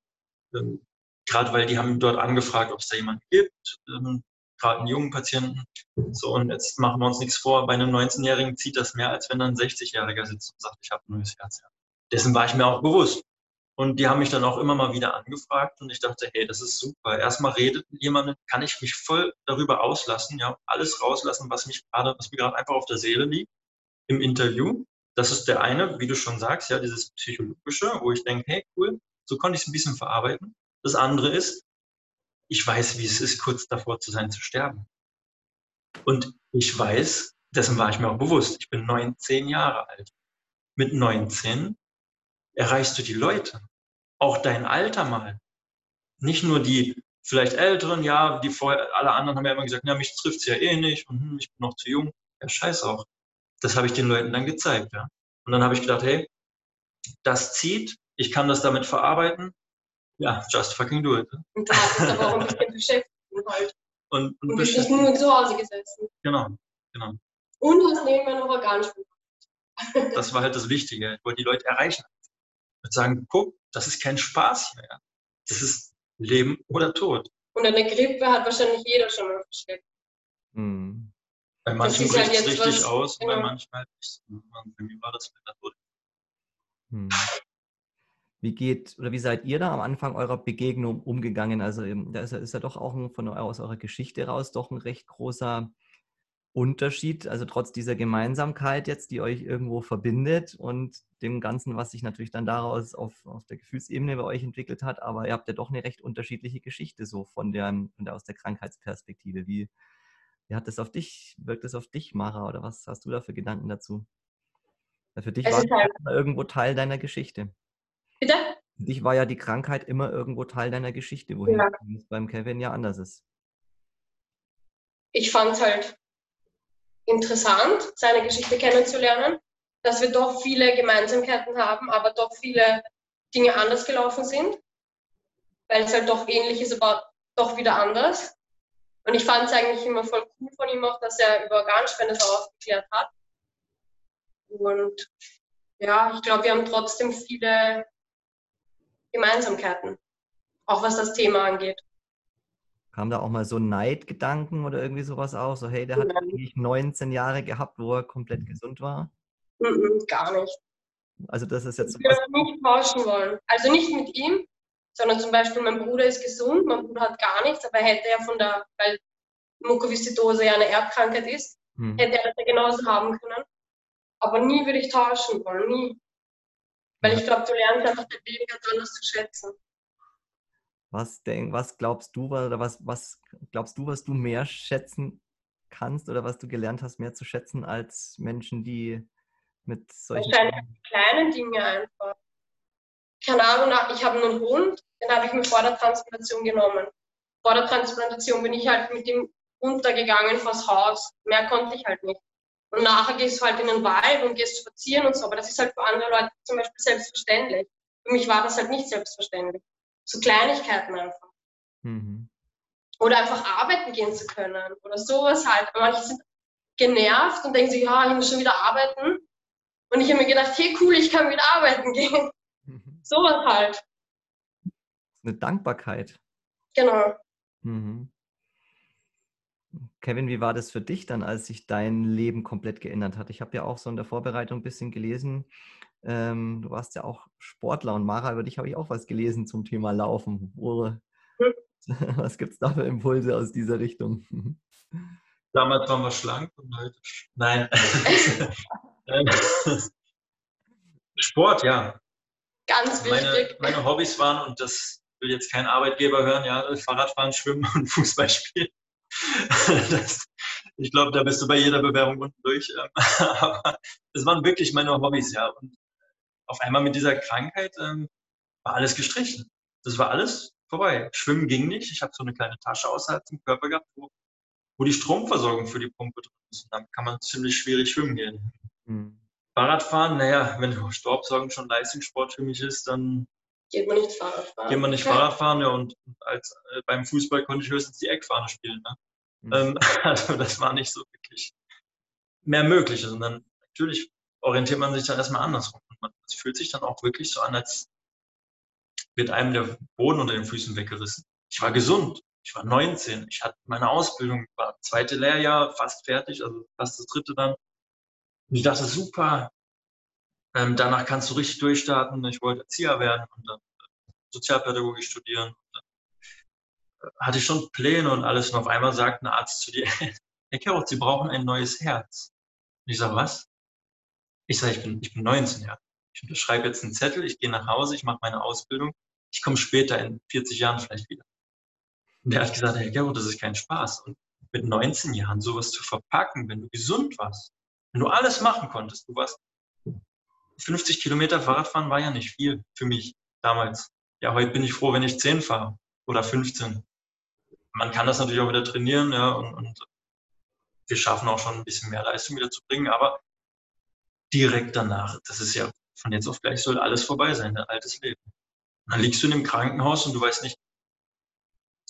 ähm, gerade weil die haben dort angefragt, ob es da jemanden gibt, ähm, gerade einen jungen Patienten. So, und jetzt machen wir uns nichts vor, bei einem 19-Jährigen zieht das mehr, als wenn da ein 60-Jähriger sitzt und sagt, ich habe ein neues Herz. Dessen war ich mir auch bewusst. Und die haben mich dann auch immer mal wieder angefragt und ich dachte, hey, das ist super. Erstmal redet mit jemandem, kann ich mich voll darüber auslassen, ja, alles rauslassen, was mich gerade, was mir gerade einfach auf der Seele liegt im Interview. Das ist der eine, wie du schon sagst, ja, dieses psychologische, wo ich denke, hey, cool, so konnte ich es ein bisschen verarbeiten. Das andere ist, ich weiß, wie es ist, kurz davor zu sein, zu sterben. Und ich weiß, dessen war ich mir auch bewusst, ich bin 19 Jahre alt. Mit 19 erreichst du die Leute. Auch dein Alter mal. Nicht nur die vielleicht Älteren, ja, die vorher, alle anderen haben ja immer gesagt, ja, mich trifft es ja eh nicht und hm, ich bin noch zu jung. Ja, scheiß auch. Das habe ich den Leuten dann gezeigt, ja. Und dann habe ich gedacht, hey, das zieht, ich kann das damit verarbeiten. Ja, just fucking do it. Und da hast du aber auch ein bisschen beschäftigt halt. Und, und, und bist nicht nur zu Hause gesessen. Genau, genau. Und hast nebenbei noch Organspenden. Das war halt das Wichtige. Ich wollte die Leute erreichen sagen, guck, das ist kein Spaß mehr. Das ist Leben oder Tod. Und eine Grippe hat wahrscheinlich jeder schon mal verschleppt. Hm. Bei manchen bricht halt es richtig was, aus, genau. bei manchen halt nicht. Für mich war das mit der Tod. Hm. Wie geht oder wie seid ihr da am Anfang eurer Begegnung umgegangen? Also da ist ja, ist ja doch auch ein, von aus eurer Geschichte raus doch ein recht großer Unterschied, also trotz dieser Gemeinsamkeit jetzt, die euch irgendwo verbindet und dem Ganzen, was sich natürlich dann daraus auf, auf der Gefühlsebene bei euch entwickelt hat, aber ihr habt ja doch eine recht unterschiedliche Geschichte so von der, von der aus der Krankheitsperspektive. Wie, wie hat das auf dich, wirkt das auf dich, Mara, oder was hast du da für Gedanken dazu? Weil für dich es war halt immer irgendwo Teil deiner Geschichte. Bitte? Für dich war ja die Krankheit immer irgendwo Teil deiner Geschichte, wohin ja. es beim Kevin ja anders ist. Ich fand es halt interessant, seine Geschichte kennenzulernen. dass wir doch viele Gemeinsamkeiten haben, aber doch viele Dinge anders gelaufen sind, weil es halt doch ähnlich ist, aber doch wieder anders. Und ich fand es eigentlich immer voll cool von ihm auch, dass er über Organspende so aufgeklärt hat. Und ja, ich glaube, wir haben trotzdem viele Gemeinsamkeiten, auch was das Thema angeht. Kam da auch mal so Neidgedanken oder irgendwie sowas auf? So, hey, der hat eigentlich 19 Jahre gehabt, wo er komplett gesund war? Mm gar nicht. Also das ist jetzt... Ich würde nicht tauschen wollen. Also nicht mit ihm, sondern zum Beispiel mein Bruder ist gesund, mein Bruder hat gar nichts, aber hätte er von der, weil Mukoviszidose ja eine Erbkrankheit ist, hm. hätte er das ja genauso haben können. Aber nie würde ich tauschen wollen, nie. Weil ich glaube, du lernst einfach dein Leben ganz anders zu schätzen. Was, denk, was glaubst du, oder was, was glaubst du, was du mehr schätzen kannst oder was du gelernt hast, mehr zu schätzen als Menschen, die mit solchen. Wahrscheinlich kleine Dinge einfach. Keine Ahnung, ich habe einen Hund, den habe ich mir vor der Transplantation genommen. Vor der Transplantation bin ich halt mit ihm runtergegangen vors Haus. Mehr konnte ich halt nicht. Und nachher gehst du halt in den Wald und gehst spazieren und so. Aber das ist halt für andere Leute zum Beispiel selbstverständlich. Für mich war das halt nicht selbstverständlich. So Kleinigkeiten einfach. Mhm. Oder einfach arbeiten gehen zu können oder sowas halt. Manche sind genervt und denken sich, ja, ich muss schon wieder arbeiten. Und ich habe mir gedacht, hey cool, ich kann wieder arbeiten gehen. Mhm. Sowas halt. Eine Dankbarkeit. Genau. Mhm. Kevin, wie war das für dich dann, als sich dein Leben komplett geändert hat? Ich habe ja auch so in der Vorbereitung ein bisschen gelesen. Ähm, du warst ja auch Sportler und Mara, über dich habe ich auch was gelesen zum Thema Laufen. Wo, hm. was gibt es da für Impulse aus dieser Richtung? Damals waren wir schlank und heute. Nein. Sport, ja. Ganz wichtig. Meine, meine Hobbys waren, und das will jetzt kein Arbeitgeber hören, ja, Fahrradfahren, Schwimmen und Fußball spielen. Das, ich glaube, da bist du bei jeder Bewerbung unten durch. Ähm, aber das waren wirklich meine Hobbys, ja. Und auf einmal mit dieser Krankheit ähm, war alles gestrichen. Das war alles vorbei. Schwimmen ging nicht. Ich habe so eine kleine Tasche außerhalb vom Körper gehabt, wo, wo die Stromversorgung für die Pumpe drin ist. Und dann kann man ziemlich schwierig schwimmen gehen. Mhm. Fahrradfahren, naja, wenn Staubsaugen schon Leistungssport für mich ist, dann geht man nicht Fahrradfahren. Geht man nicht Fahrradfahren, ja, und als, äh, beim Fußball konnte ich höchstens die Eckfahne spielen. Ne? Mhm. Ähm, also das war nicht so wirklich mehr möglich. Und dann natürlich orientiert man sich dann erstmal andersrum. Es fühlt sich dann auch wirklich so an, als wird einem der Boden unter den Füßen weggerissen. Ich war gesund. Ich war 19. Ich hatte meine Ausbildung, war zweite Lehrjahr, fast fertig, also fast das dritte dann. Und ich dachte, super, ähm, danach kannst du richtig durchstarten. Ich wollte Erzieher werden und dann Sozialpädagogik studieren. Dann, äh, hatte ich schon Pläne und alles. Und auf einmal sagt ein Arzt zu dir, Herr Kerroth, Sie brauchen ein neues Herz. Und ich sage, was? Ich sage, ich bin, ich bin 19, ja. Ich unterschreibe jetzt einen Zettel, ich gehe nach Hause, ich mache meine Ausbildung. Ich komme später in 40 Jahren vielleicht wieder. Und der hat gesagt, Herr Gerhard, das ist kein Spaß. Und mit 19 Jahren sowas zu verpacken, wenn du gesund warst, wenn du alles machen konntest, du warst 50 Kilometer Fahrradfahren war ja nicht viel für mich damals. Ja, heute bin ich froh, wenn ich 10 fahre oder 15. Man kann das natürlich auch wieder trainieren, ja, und, und wir schaffen auch schon ein bisschen mehr Leistung wieder zu bringen, aber direkt danach, das ist ja von jetzt auf gleich soll alles vorbei sein, dein altes Leben. Und dann liegst du in dem Krankenhaus und du weißt nicht,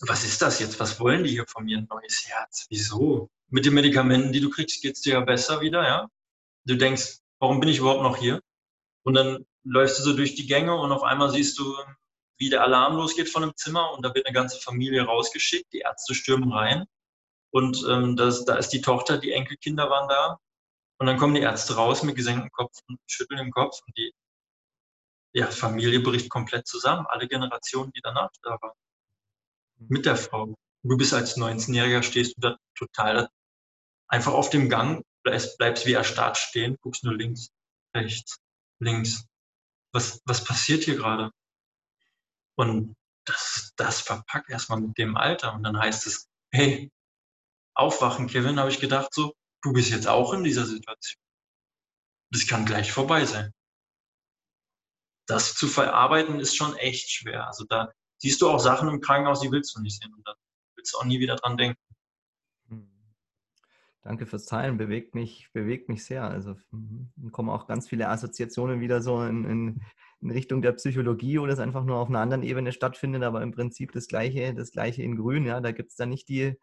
was ist das jetzt? Was wollen die hier von mir? Ein neues Herz. Wieso? Mit den Medikamenten, die du kriegst, geht es dir ja besser wieder, ja? Du denkst, warum bin ich überhaupt noch hier? Und dann läufst du so durch die Gänge und auf einmal siehst du, wie der Alarm losgeht von einem Zimmer und da wird eine ganze Familie rausgeschickt, die Ärzte stürmen rein und ähm, das, da ist die Tochter, die Enkelkinder waren da und dann kommen die Ärzte raus mit gesenktem Kopf und schütteln den Kopf und die ja, Familie bricht komplett zusammen, alle Generationen, die danach da waren. Mit der Frau. Du bist als 19-Jähriger, stehst du da total einfach auf dem Gang, bleibst, bleibst wie erstarrt stehen, guckst nur links, rechts, links. Was, was passiert hier gerade? Und das, das verpackt erstmal mit dem Alter. Und dann heißt es, hey, aufwachen, Kevin, habe ich gedacht, so, du bist jetzt auch in dieser Situation. Das kann gleich vorbei sein. Das zu verarbeiten ist schon echt schwer. Also da siehst du auch Sachen im Krankenhaus, die willst du nicht sehen und dann willst du auch nie wieder dran denken. Hm. Danke fürs Teilen, bewegt mich, bewegt mich sehr. Also mhm, kommen auch ganz viele Assoziationen wieder so in, in, in, Richtung der Psychologie, wo das einfach nur auf einer anderen Ebene stattfindet, aber im Prinzip das Gleiche, das Gleiche in Grün. Ja, da gibt es dann nicht die,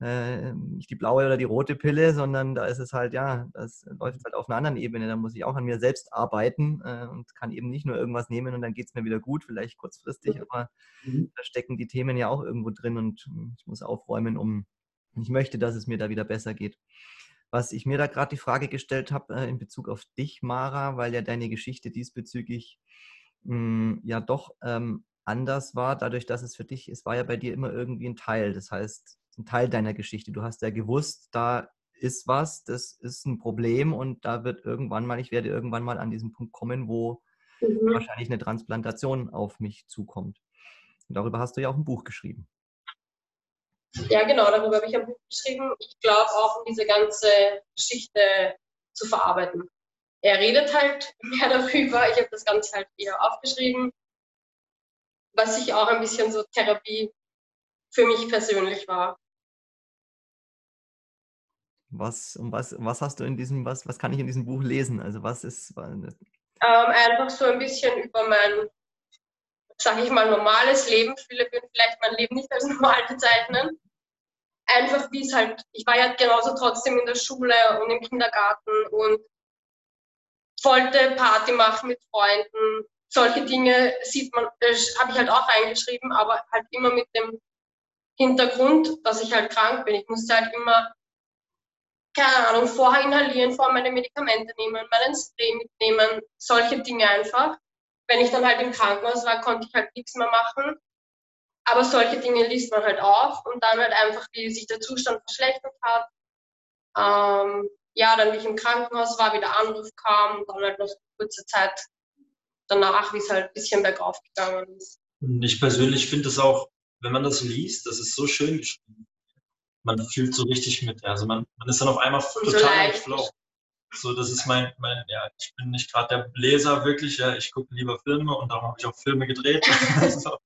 äh, nicht die blaue oder die rote Pille, sondern da ist es halt, ja, das läuft halt auf einer anderen Ebene. Da muss ich auch an mir selbst arbeiten äh, und kann eben nicht nur irgendwas nehmen und dann geht es mir wieder gut, vielleicht kurzfristig, aber mhm. da stecken die Themen ja auch irgendwo drin und hm, ich muss aufräumen, um ich möchte, dass es mir da wieder besser geht. Was ich mir da gerade die Frage gestellt habe äh, in Bezug auf dich, Mara, weil ja deine Geschichte diesbezüglich mh, hm, ja doch ähm, anders war, dadurch, dass es für dich, es war ja bei dir immer irgendwie ein Teil. Das heißt, ein Teil deiner Geschichte. Du hast ja gewusst, da ist was, das ist ein Problem und da wird irgendwann mal, ich werde irgendwann mal an diesen Punkt kommen, wo mhm. wahrscheinlich eine Transplantation auf mich zukommt. Und darüber hast du ja auch ein Buch geschrieben. Ja, genau, darüber habe ich ein Buch geschrieben. Ich glaube auch, um diese ganze Geschichte zu verarbeiten. Er redet halt mehr darüber. Ich habe das Ganze halt wieder aufgeschrieben, was sich auch ein bisschen so Therapie für mich persönlich war. Was, was, was hast du in diesem, was, was kann ich in diesem Buch lesen? Also was ist. Ähm, einfach so ein bisschen über mein, sage ich mal, normales Leben. Viele würden vielleicht mein Leben nicht als normal bezeichnen. Einfach wie es halt, ich war ja genauso trotzdem in der Schule und im Kindergarten und wollte Party machen mit Freunden. Solche Dinge sieht man, äh, habe ich halt auch reingeschrieben, aber halt immer mit dem Hintergrund, dass ich halt krank bin. Ich musste halt immer, keine Ahnung, vorher inhalieren, vorher meine Medikamente nehmen, meinen Spray mitnehmen, solche Dinge einfach. Wenn ich dann halt im Krankenhaus war, konnte ich halt nichts mehr machen. Aber solche Dinge liest man halt auf und dann halt einfach, wie sich der Zustand verschlechtert hat. Ähm, ja, dann wie ich im Krankenhaus war, wie der Anruf kam und dann halt noch kurze Zeit danach, wie es halt ein bisschen bergauf gegangen ist. Ich persönlich finde es auch wenn man das liest, das ist so schön geschrieben. Man fühlt so richtig mit. Also man, man ist dann auf einmal total im Flow. So, das ist mein, mein, ja, ich bin nicht gerade der Bläser wirklich, ja, ich gucke lieber Filme und darum habe ich auch Filme gedreht. so.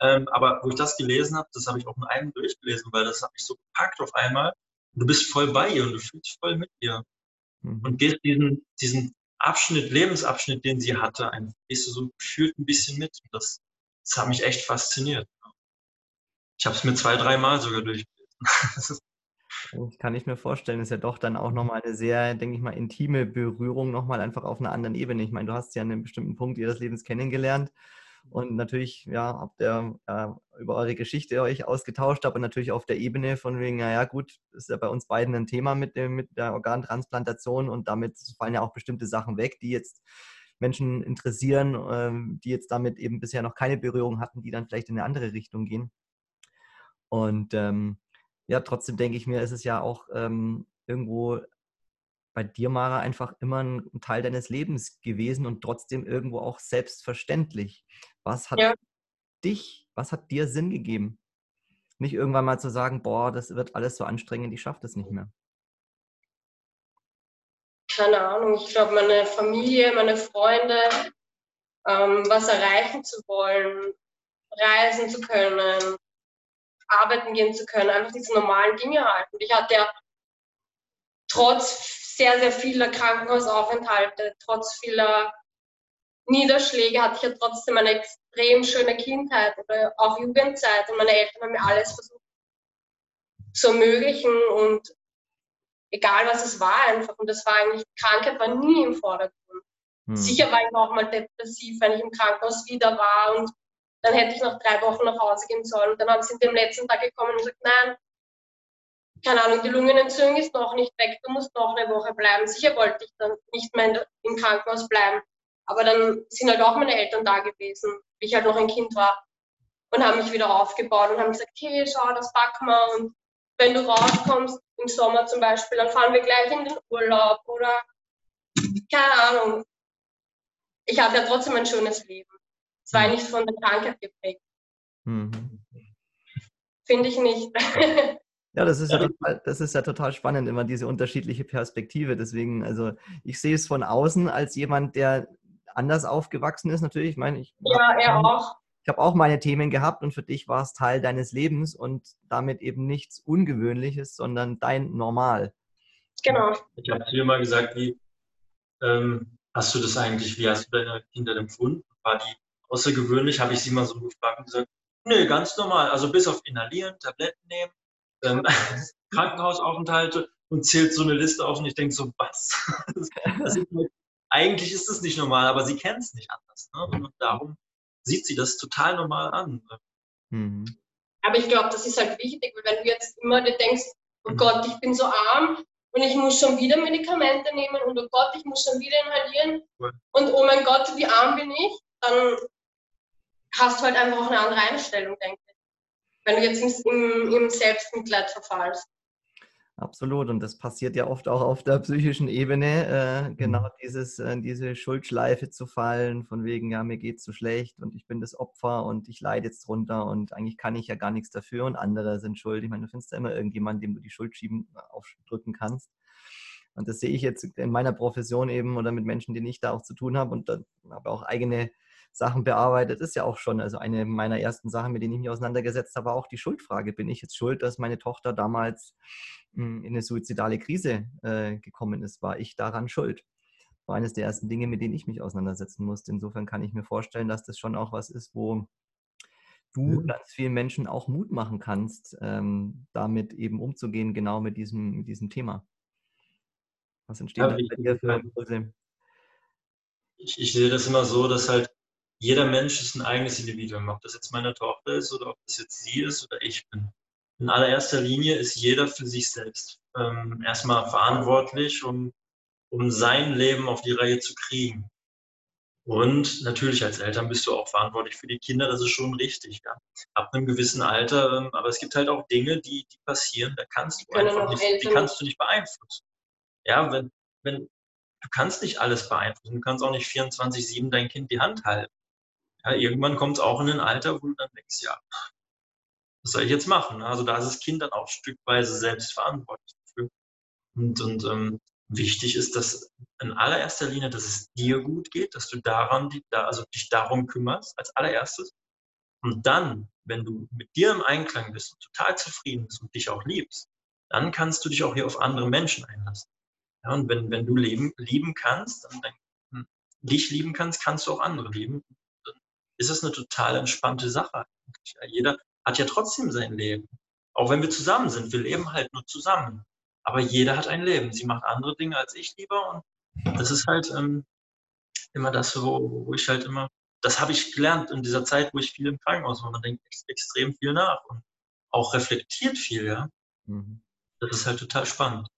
ähm, aber wo ich das gelesen habe, das habe ich auch in einem durchgelesen, weil das hat mich so gepackt auf einmal. Und du bist voll bei ihr und du fühlst voll mit ihr. Mhm. Und gehst diesen, diesen Abschnitt, Lebensabschnitt, den sie hatte, einfach, gehst du so gefühlt ein bisschen mit. Und das, das hat mich echt fasziniert. Ich habe es mir zwei, dreimal sogar durchgelesen. Ich kann ich mir vorstellen, ist ja doch dann auch nochmal eine sehr, denke ich mal, intime Berührung, nochmal einfach auf einer anderen Ebene. Ich meine, du hast ja an einem bestimmten Punkt ihres Lebens kennengelernt und natürlich, ja, habt ihr äh, über eure Geschichte euch ausgetauscht, aber natürlich auf der Ebene von wegen, naja, gut, ist ja bei uns beiden ein Thema mit, dem, mit der Organtransplantation und damit fallen ja auch bestimmte Sachen weg, die jetzt Menschen interessieren, ähm, die jetzt damit eben bisher noch keine Berührung hatten, die dann vielleicht in eine andere Richtung gehen. Und ähm, ja, trotzdem denke ich mir, ist es ja auch ähm, irgendwo bei dir, Mara, einfach immer ein Teil deines Lebens gewesen und trotzdem irgendwo auch selbstverständlich. Was hat ja. dich, was hat dir Sinn gegeben? Nicht irgendwann mal zu sagen, boah, das wird alles so anstrengend, ich schaffe das nicht mehr. Keine Ahnung, ich glaube, meine Familie, meine Freunde, ähm, was erreichen zu wollen, reisen zu können, arbeiten gehen zu können, einfach diese normalen Dinge halt. Und ich hatte ja trotz sehr, sehr vieler Krankenhausaufenthalte, trotz vieler Niederschläge hatte ich ja trotzdem eine extrem schöne Kindheit oder auch Jugendzeit und meine Eltern haben mir alles versucht zu ermöglichen und egal was es war einfach und das war eigentlich, Krankheit war nie im Vordergrund. Hm. Sicher war ich auch mal depressiv, wenn ich im Krankenhaus wieder war und dann hätte ich nach drei Wochen nach Hause gehen sollen. Dann haben sie dem letzten Tag gekommen und gesagt, nein, keine Ahnung, die Lungenentzündung ist noch nicht weg, du musst noch eine Woche bleiben. Sicher wollte ich dann nicht mehr im Krankenhaus bleiben. Aber dann sind halt auch meine Eltern da gewesen, wie ich halt noch ein Kind war. Und haben mich wieder aufgebaut und haben gesagt, hey, schau, das packen wir. Und wenn du rauskommst, im Sommer zum Beispiel, dann fahren wir gleich in den Urlaub oder keine Ahnung. Ich hatte ja trotzdem ein schönes Leben. Es war nicht von der Krankheit geprägt. Mhm. Finde ich nicht. Ja, das ist ja, total, das ist ja total spannend, immer diese unterschiedliche Perspektive. Deswegen, also ich sehe es von außen als jemand, der anders aufgewachsen ist, natürlich. Ich meine, ich ja, er auch. Ich habe auch meine Themen gehabt und für dich war es Teil deines Lebens und damit eben nichts Ungewöhnliches, sondern dein Normal. Genau. Ich habe dir mal gesagt, wie ähm, hast du das eigentlich, wie hast du deine Kinder empfunden? War die außergewöhnlich? Habe ich sie mal so gefragt und gesagt, nee, ganz normal. Also bis auf Inhalieren, Tabletten nehmen, ähm, Krankenhausaufenthalte und zählt so eine Liste auf und ich denke so, was? das ist halt, eigentlich ist das nicht normal, aber sie kennt es nicht anders. Ne? Und darum sieht sie das total normal an. Mhm. Aber ich glaube, das ist halt wichtig, weil wenn du jetzt immer denkst, oh mhm. Gott, ich bin so arm und ich muss schon wieder Medikamente nehmen und oh Gott, ich muss schon wieder inhalieren cool. und oh mein Gott, wie arm bin ich, dann hast du halt einfach auch eine andere Einstellung, denke ich. Wenn du jetzt im, im Selbstmitleid verfallst. Absolut. Und das passiert ja oft auch auf der psychischen Ebene, äh, genau mhm. dieses, äh, diese Schuldschleife zu fallen, von wegen, ja, mir geht's so schlecht und ich bin das Opfer und ich leide jetzt drunter und eigentlich kann ich ja gar nichts dafür und andere sind schuld. Ich meine, du findest ja immer irgendjemanden, dem du die Schuld schieben, äh, aufdrücken kannst. Und das sehe ich jetzt in meiner Profession eben oder mit Menschen, denen ich da auch zu tun habe und dann habe auch eigene Sachen bearbeitet, ist ja auch schon also eine meiner ersten Sachen, mit denen ich mich auseinandergesetzt habe, war auch die Schuldfrage. Bin ich jetzt schuld, dass meine Tochter damals hm, in eine suizidale Krise äh, gekommen ist? War ich daran schuld? War eines der ersten Dinge, mit denen ich mich auseinandersetzen musste. Insofern kann ich mir vorstellen, dass das schon auch was ist, wo du mhm. ganz vielen Menschen auch Mut machen kannst, ähm, damit eben umzugehen, genau mit diesem, mit diesem Thema. Was entsteht ja, bei dir für Impulse? Ich, ich, sehe das immer so, dass halt jeder Mensch ist ein eigenes Individuum, ob das jetzt meine Tochter ist oder ob das jetzt sie ist oder ich bin. In allererster Linie ist jeder für sich selbst ähm, erstmal verantwortlich, um, um sein Leben auf die Reihe zu kriegen. Und natürlich als Eltern bist du auch verantwortlich für die Kinder, das ist schon richtig. Ja. Ab einem gewissen Alter, ähm, aber es gibt halt auch Dinge, die, die passieren, da kannst du einfach nicht, die kannst du nicht beeinflussen. Ja, wenn, wenn, du kannst nicht alles beeinflussen, du kannst auch nicht 24-7 dein Kind die Hand halten ja, irgendwann kommt es auch in ein Alter, wo du dann denkst, ja, was soll ich jetzt machen? Also da ist das Kind dann auch stückweise selbst verantwortlich dafür. Und, und ähm, wichtig ist, dass in allererster Linie, dass es dir gut geht, dass du daran, also dich darum kümmerst, als allererstes. Und dann, wenn du mit dir im Einklang bist und total zufrieden bist und dich auch liebst, dann kannst du dich auch hier auf andere Menschen einlassen. Ja, und wenn, wenn du leben, lieben kannst, dann, dann hm, dich lieben kannst, kannst du auch andere lieben ist es eine total entspannte Sache. Jeder hat ja trotzdem sein Leben. Auch wenn wir zusammen sind. Wir leben halt nur zusammen. Aber jeder hat ein Leben. Sie macht andere Dinge als ich lieber. Und das ist halt ähm, immer das, wo, wo ich halt immer, das habe ich gelernt in dieser Zeit, wo ich viel im Krankenhaus war. Man denkt extrem viel nach und auch reflektiert viel, ja. Mhm. Das ist halt total spannend.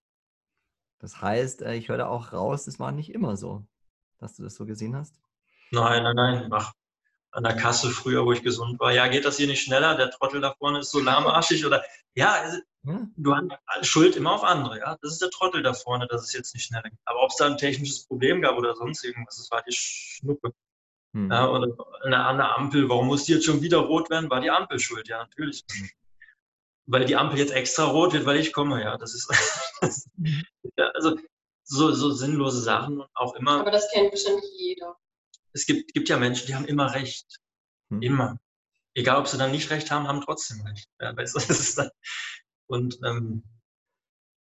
Das heißt, äh, ich höre da auch raus, es war nicht immer so, dass du das so gesehen hast. Nein, nein, nein. Ach, an der Kasse früher, wo ich gesund war. Ja, geht das hier nicht schneller? Der Trottel da vorne ist so lahmarschig oder ja, also, du hast Schuld immer auf andere. Ja, das ist der Trottel da vorne, dass es jetzt nicht schneller geht. Aber ob es da ein technisches Problem gab oder sonst irgendwas, das war die Schnuppe. Hm. Ja, oder an der Ampel, warum muss die jetzt schon wieder rot werden? War die Ampel schuld? Ja, natürlich. Hm. Weil die Ampel jetzt extra rot wird, weil ich komme, ja. Das ist, das, ja, also so, so sinnlose Sachen auch immer. Aber das kennt bestimmt jeder es gibt, gibt ja Menschen, die haben immer recht. Hm. Immer. Egal, ob sie dann nicht recht haben, haben trotzdem recht. Ja, weißt du, und ähm,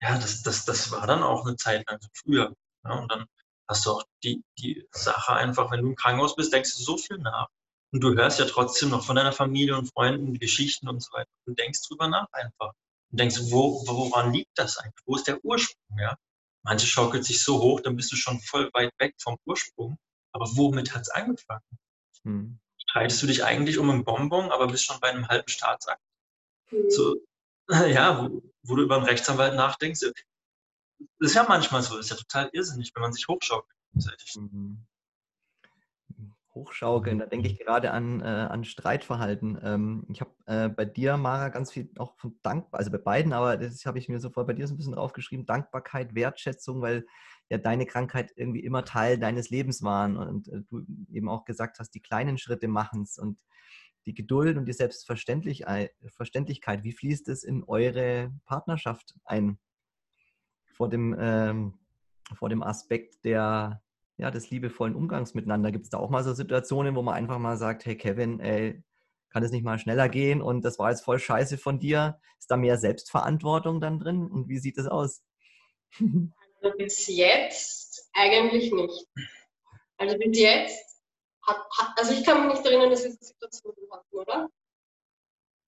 ja, das, das, das war dann auch eine Zeit lang so früher. Ja, und dann hast du auch die, die Sache einfach, wenn du im Krankenhaus bist, denkst du so viel nach. Und du hörst ja trotzdem noch von deiner Familie und Freunden Geschichten und so weiter. Du denkst drüber nach einfach. Und denkst, wo, woran liegt das eigentlich? Wo ist der Ursprung? Ja? Manche schaukelt sich so hoch, dann bist du schon voll weit weg vom Ursprung. Aber womit hat es angefangen? Hm. Streitest du dich eigentlich um einen Bonbon, aber bist schon bei einem halben Staatsakt? Hm. So, ja, wo, wo, du über einen Rechtsanwalt nachdenkst. Das ist ja manchmal so, das ist ja total irrsinnig, wenn man sich hochschaukelt. Mhm. Hochschaukeln, da denke ich gerade an, äh, an Streitverhalten. Ähm, ich habe äh, bei dir, Mara, ganz viel auch von Dankbarkeit, also bei beiden, aber das habe ich mir sofort bei dir so ein bisschen draufgeschrieben, Dankbarkeit, Wertschätzung, weil ja deine Krankheit irgendwie immer Teil deines Lebens waren und äh, du eben auch gesagt hast, die kleinen Schritte machen es und die Geduld und die Selbstverständlichkeit, wie fließt es in eure Partnerschaft ein? Vor dem, ähm, vor dem Aspekt der, ja, des liebevollen Umgangs miteinander. Gibt es da auch mal so Situationen, wo man einfach mal sagt, hey Kevin, ey, kann es nicht mal schneller gehen und das war jetzt voll scheiße von dir? Ist da mehr Selbstverantwortung dann drin und wie sieht es aus? Also bis jetzt eigentlich nicht. Also bis jetzt hat, hat also ich kann mich nicht erinnern, dass wir diese Situation hatten, oder?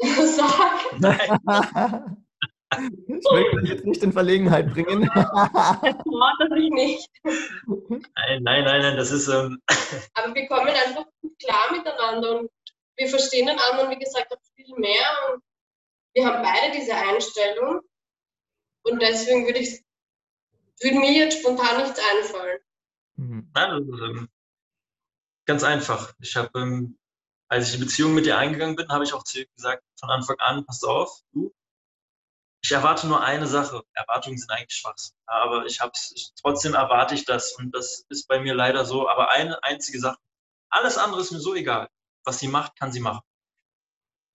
Sag. Nein. Ich möchte dich jetzt nicht in Verlegenheit bringen. Das ich nicht. Nein, nein, nein, nein, das ist. Ähm Aber wir kommen einfach klar miteinander und wir verstehen den anderen, wie gesagt, auch viel mehr. Und wir haben beide diese Einstellung. Und deswegen würde ich, würde mir jetzt spontan nichts einfallen. Mhm. Nein, ähm, ganz einfach. Ich habe, ähm, als ich die Beziehung mit dir eingegangen bin, habe ich auch zu ihr gesagt, von Anfang an, pass auf, du, ich erwarte nur eine Sache. Erwartungen sind eigentlich Schwachsinn. Aber ich hab's, trotzdem erwarte ich das. Und das ist bei mir leider so. Aber eine einzige Sache. Alles andere ist mir so egal. Was sie macht, kann sie machen.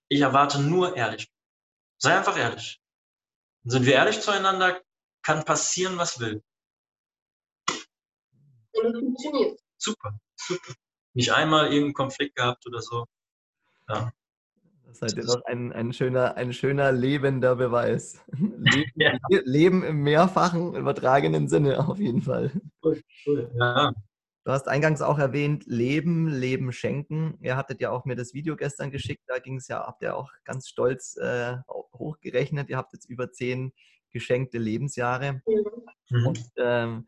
Ich erwarte nur ehrlich. Sei einfach ehrlich. Und sind wir ehrlich zueinander, kann passieren, was will. Und es funktioniert. Super, super. Nicht einmal irgendeinen Konflikt gehabt oder so. Ja. Das ist halt ein, ein, schöner, ein schöner lebender Beweis. Leben, ja. Leben im mehrfachen übertragenen Sinne auf jeden Fall. Cool, cool. Ja. Du hast eingangs auch erwähnt, Leben, Leben schenken. Ihr hattet ja auch mir das Video gestern geschickt, da ging es ja, habt ihr auch ganz stolz äh, hochgerechnet. Ihr habt jetzt über zehn geschenkte Lebensjahre. Mhm. Und ähm,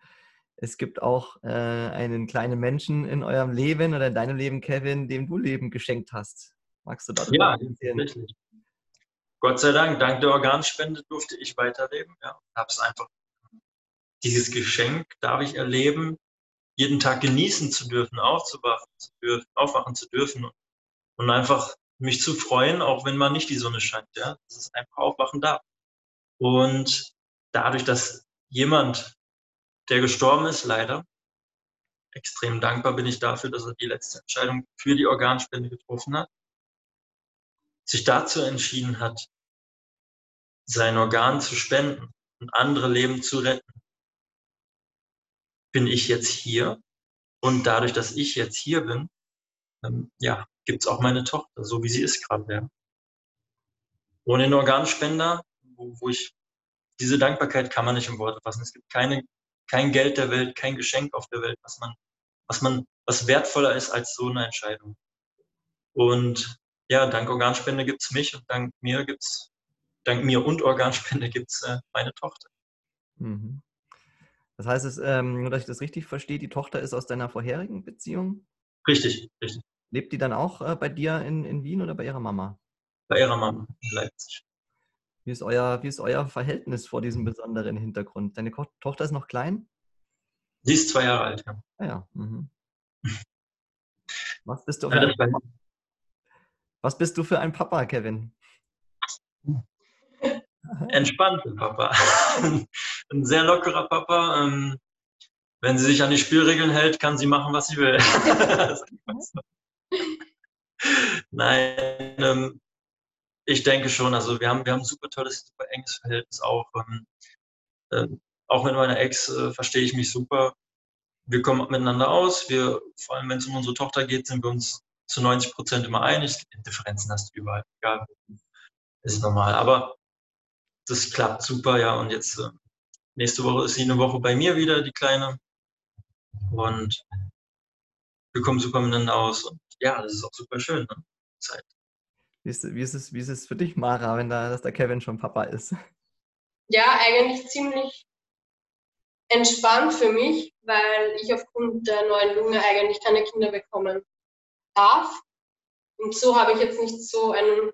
es gibt auch äh, einen kleinen Menschen in eurem Leben oder in deinem Leben, Kevin, dem du Leben geschenkt hast. Magst du darüber ja, erzählen? Tatsächlich. Gott sei Dank, dank der Organspende durfte ich weiterleben. Ja, habe es einfach dieses Geschenk darf ich erleben, jeden Tag genießen zu dürfen, aufzuwachen zu dürfen, aufwachen zu dürfen und einfach mich zu freuen, auch wenn man nicht die Sonne scheint. Ja, das ist einfach aufwachen da. Und dadurch, dass jemand, der gestorben ist, leider, extrem dankbar bin ich dafür, dass er die letzte Entscheidung für die Organspende getroffen hat sich dazu entschieden hat, sein Organ zu spenden und andere Leben zu retten, bin ich jetzt hier. Und dadurch, dass ich jetzt hier bin, ähm, ja, gibt es auch meine Tochter, so wie sie ist gerade. Ja. Ohne den Organspender, wo, wo ich diese Dankbarkeit kann man nicht in Worte fassen. Es gibt keine, kein Geld der Welt, kein Geschenk auf der Welt, was man, was man, was wertvoller ist als so eine Entscheidung. Und ja, dank Organspende gibt es mich und dank mir gibt's, dank mir und Organspende gibt es äh, meine Tochter. Mhm. Das heißt, es, ähm, nur dass ich das richtig verstehe, die Tochter ist aus deiner vorherigen Beziehung? Richtig, richtig. Lebt die dann auch äh, bei dir in, in Wien oder bei ihrer Mama? Bei ihrer Mama in Leipzig. Wie ist, euer, wie ist euer Verhältnis vor diesem besonderen Hintergrund? Deine Tochter ist noch klein? Sie ist zwei Jahre alt, ja. Ah ja. Mhm. Was bist du? Ja, was bist du für ein Papa, Kevin? Entspannter Papa. ein sehr lockerer Papa. Ähm, wenn sie sich an die Spielregeln hält, kann sie machen, was sie will. Nein, ähm, ich denke schon. Also wir haben, wir haben ein super tolles, super enges Verhältnis auch. Ähm, äh, auch mit meiner Ex äh, verstehe ich mich super. Wir kommen miteinander aus. Wir, vor allem wenn es um unsere Tochter geht, sind wir uns zu 90 Prozent immer einig. Differenzen hast du überall, egal. Ist normal. Aber das klappt super, ja. Und jetzt äh, nächste Woche ist sie eine Woche bei mir wieder, die Kleine. Und wir kommen super miteinander aus. Und ja, das ist auch super schön. Ne? Zeit. Wie ist, wie, ist es, wie ist es für dich, Mara, wenn da, dass der Kevin schon Papa ist? Ja, eigentlich ziemlich entspannt für mich, weil ich aufgrund der neuen Lunge eigentlich keine Kinder bekommen darf. Und so habe ich jetzt nicht so einen,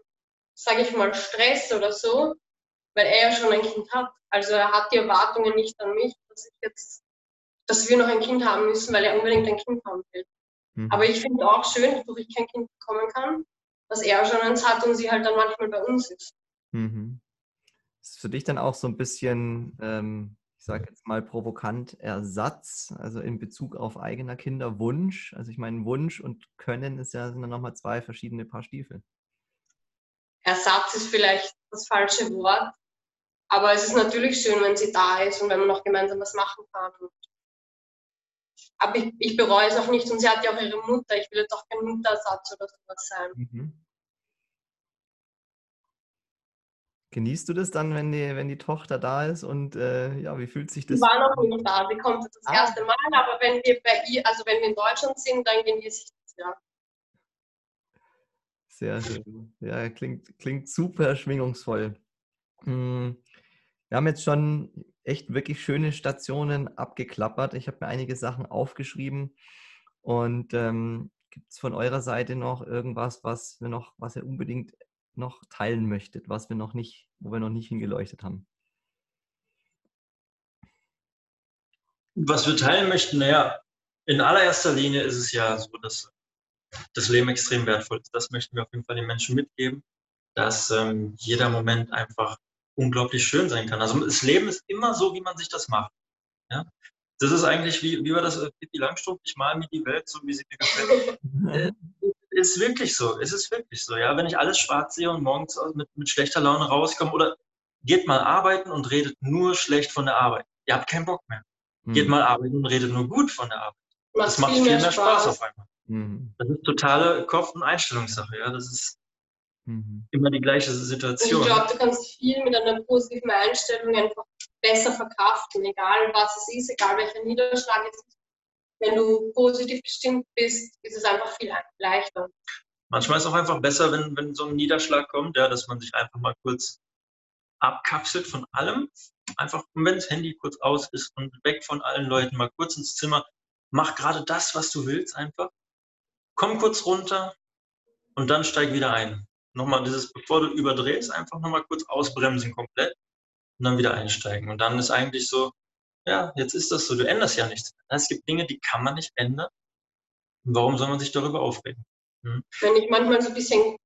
sage ich mal, Stress oder so, weil er ja schon ein Kind hat. Also er hat die Erwartungen nicht an mich, dass ich jetzt, dass wir noch ein Kind haben müssen, weil er unbedingt ein Kind haben will. Mhm. Aber ich finde auch schön, dass ich kein Kind bekommen kann, dass er schon eins hat und sie halt dann manchmal bei uns ist. Mhm. Ist für dich dann auch so ein bisschen ähm, ich sage jetzt mal provokant, Ersatz, also in Bezug auf eigener Kinderwunsch. Also ich meine, Wunsch und Können ist ja, sind dann nochmal zwei verschiedene Paar Stiefel. Ersatz ist vielleicht das falsche Wort, aber es ist natürlich schön, wenn sie da ist und wenn man noch gemeinsam was machen kann. Aber ich, ich bereue es auch nicht und sie hat ja auch ihre Mutter. Ich will jetzt auch kein Mutterersatz oder sowas sein. Mhm. Genießt du das dann, wenn die, wenn die Tochter da ist und äh, ja, wie fühlt sich das? Sie war noch nicht da, sie kommt das ah. erste Mal, aber wenn wir bei ihr, also wenn wir in Deutschland sind, dann genieße ich das ja. Sehr schön. Ja, klingt, klingt super schwingungsvoll. Hm, wir haben jetzt schon echt wirklich schöne Stationen abgeklappert. Ich habe mir einige Sachen aufgeschrieben. Und ähm, gibt es von eurer Seite noch irgendwas, was wir noch, was ihr unbedingt noch teilen möchtet, was wir noch nicht, wo wir noch nicht hingeleuchtet haben? Was wir teilen möchten, naja, in allererster Linie ist es ja so, dass das Leben extrem wertvoll ist. Das möchten wir auf jeden Fall den Menschen mitgeben, dass ähm, jeder Moment einfach unglaublich schön sein kann. Also das Leben ist immer so, wie man sich das macht. Ja? Das ist eigentlich, wie, wie war das, äh, Pippi Langstrumpf, ich male mir die Welt so, wie sie mir gefällt. Äh, ist wirklich so, es ist wirklich so. Ja? Wenn ich alles schwarz sehe und morgens mit, mit schlechter Laune rauskomme oder geht mal arbeiten und redet nur schlecht von der Arbeit. Ihr habt keinen Bock mehr. Mhm. Geht mal arbeiten und redet nur gut von der Arbeit. Das macht viel mehr Spaß, Spaß auf einmal. Mhm. Das ist totale Kopf- und Einstellungssache. Ja? Das ist mhm. immer die gleiche Situation. ich glaube, du kannst viel mit einer positiven Einstellung einfach besser verkraften, egal was es ist, egal welcher Niederschlag es ist. Wenn du positiv gestimmt bist, ist es einfach viel leichter. Manchmal ist es auch einfach besser, wenn, wenn so ein Niederschlag kommt, ja, dass man sich einfach mal kurz abkapselt von allem. Einfach, wenn das Handy kurz aus ist und weg von allen Leuten, mal kurz ins Zimmer, mach gerade das, was du willst, einfach. Komm kurz runter und dann steig wieder ein. Nochmal dieses, bevor du überdrehst, einfach nochmal kurz ausbremsen komplett und dann wieder einsteigen. Und dann ist eigentlich so, ja, jetzt ist das so, du änderst ja nichts. Es gibt Dinge, die kann man nicht ändern. Warum soll man sich darüber aufregen? Hm? Wenn ich manchmal so ein bisschen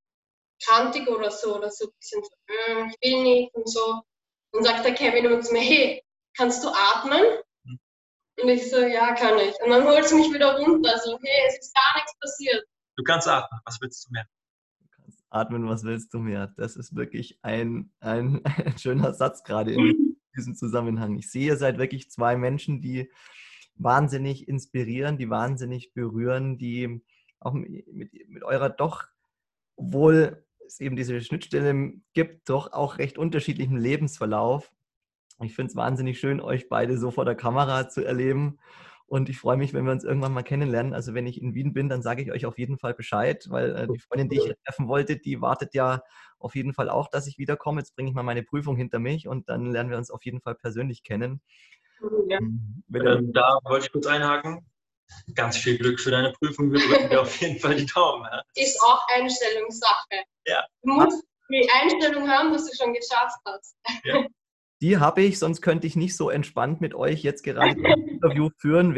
kantig oder so, oder so ein bisschen so, hm, ich will nicht und so, dann sagt der Kevin immer zu mir, hey, kannst du atmen? Hm. Und ich so, ja, kann ich. Und dann holt sie mich wieder runter, so, hey, es ist gar nichts passiert. Du kannst atmen, was willst du mehr? Atmen, was willst du mehr? Das ist wirklich ein, ein, ein schöner Satz gerade in diesem Zusammenhang. Ich sehe, ihr seid wirklich zwei Menschen, die wahnsinnig inspirieren, die wahnsinnig berühren, die auch mit, mit eurer doch, obwohl es eben diese Schnittstelle gibt, doch auch recht unterschiedlichen Lebensverlauf. Ich finde es wahnsinnig schön, euch beide so vor der Kamera zu erleben und ich freue mich, wenn wir uns irgendwann mal kennenlernen. Also wenn ich in Wien bin, dann sage ich euch auf jeden Fall Bescheid, weil äh, die Freundin, die ich treffen wollte, die wartet ja auf jeden Fall auch, dass ich wiederkomme. Jetzt bringe ich mal meine Prüfung hinter mich und dann lernen wir uns auf jeden Fall persönlich kennen. Ja. Ähm, ähm da wollte ich kurz einhaken. Ganz viel Glück für deine Prüfung. Wir drücken dir auf jeden Fall die Daumen. Ja. Ist auch Einstellungssache. Ja. Du musst die Einstellung haben, dass du schon geschafft hast. Ja. Die habe ich, sonst könnte ich nicht so entspannt mit euch jetzt gerade ein Interview führen.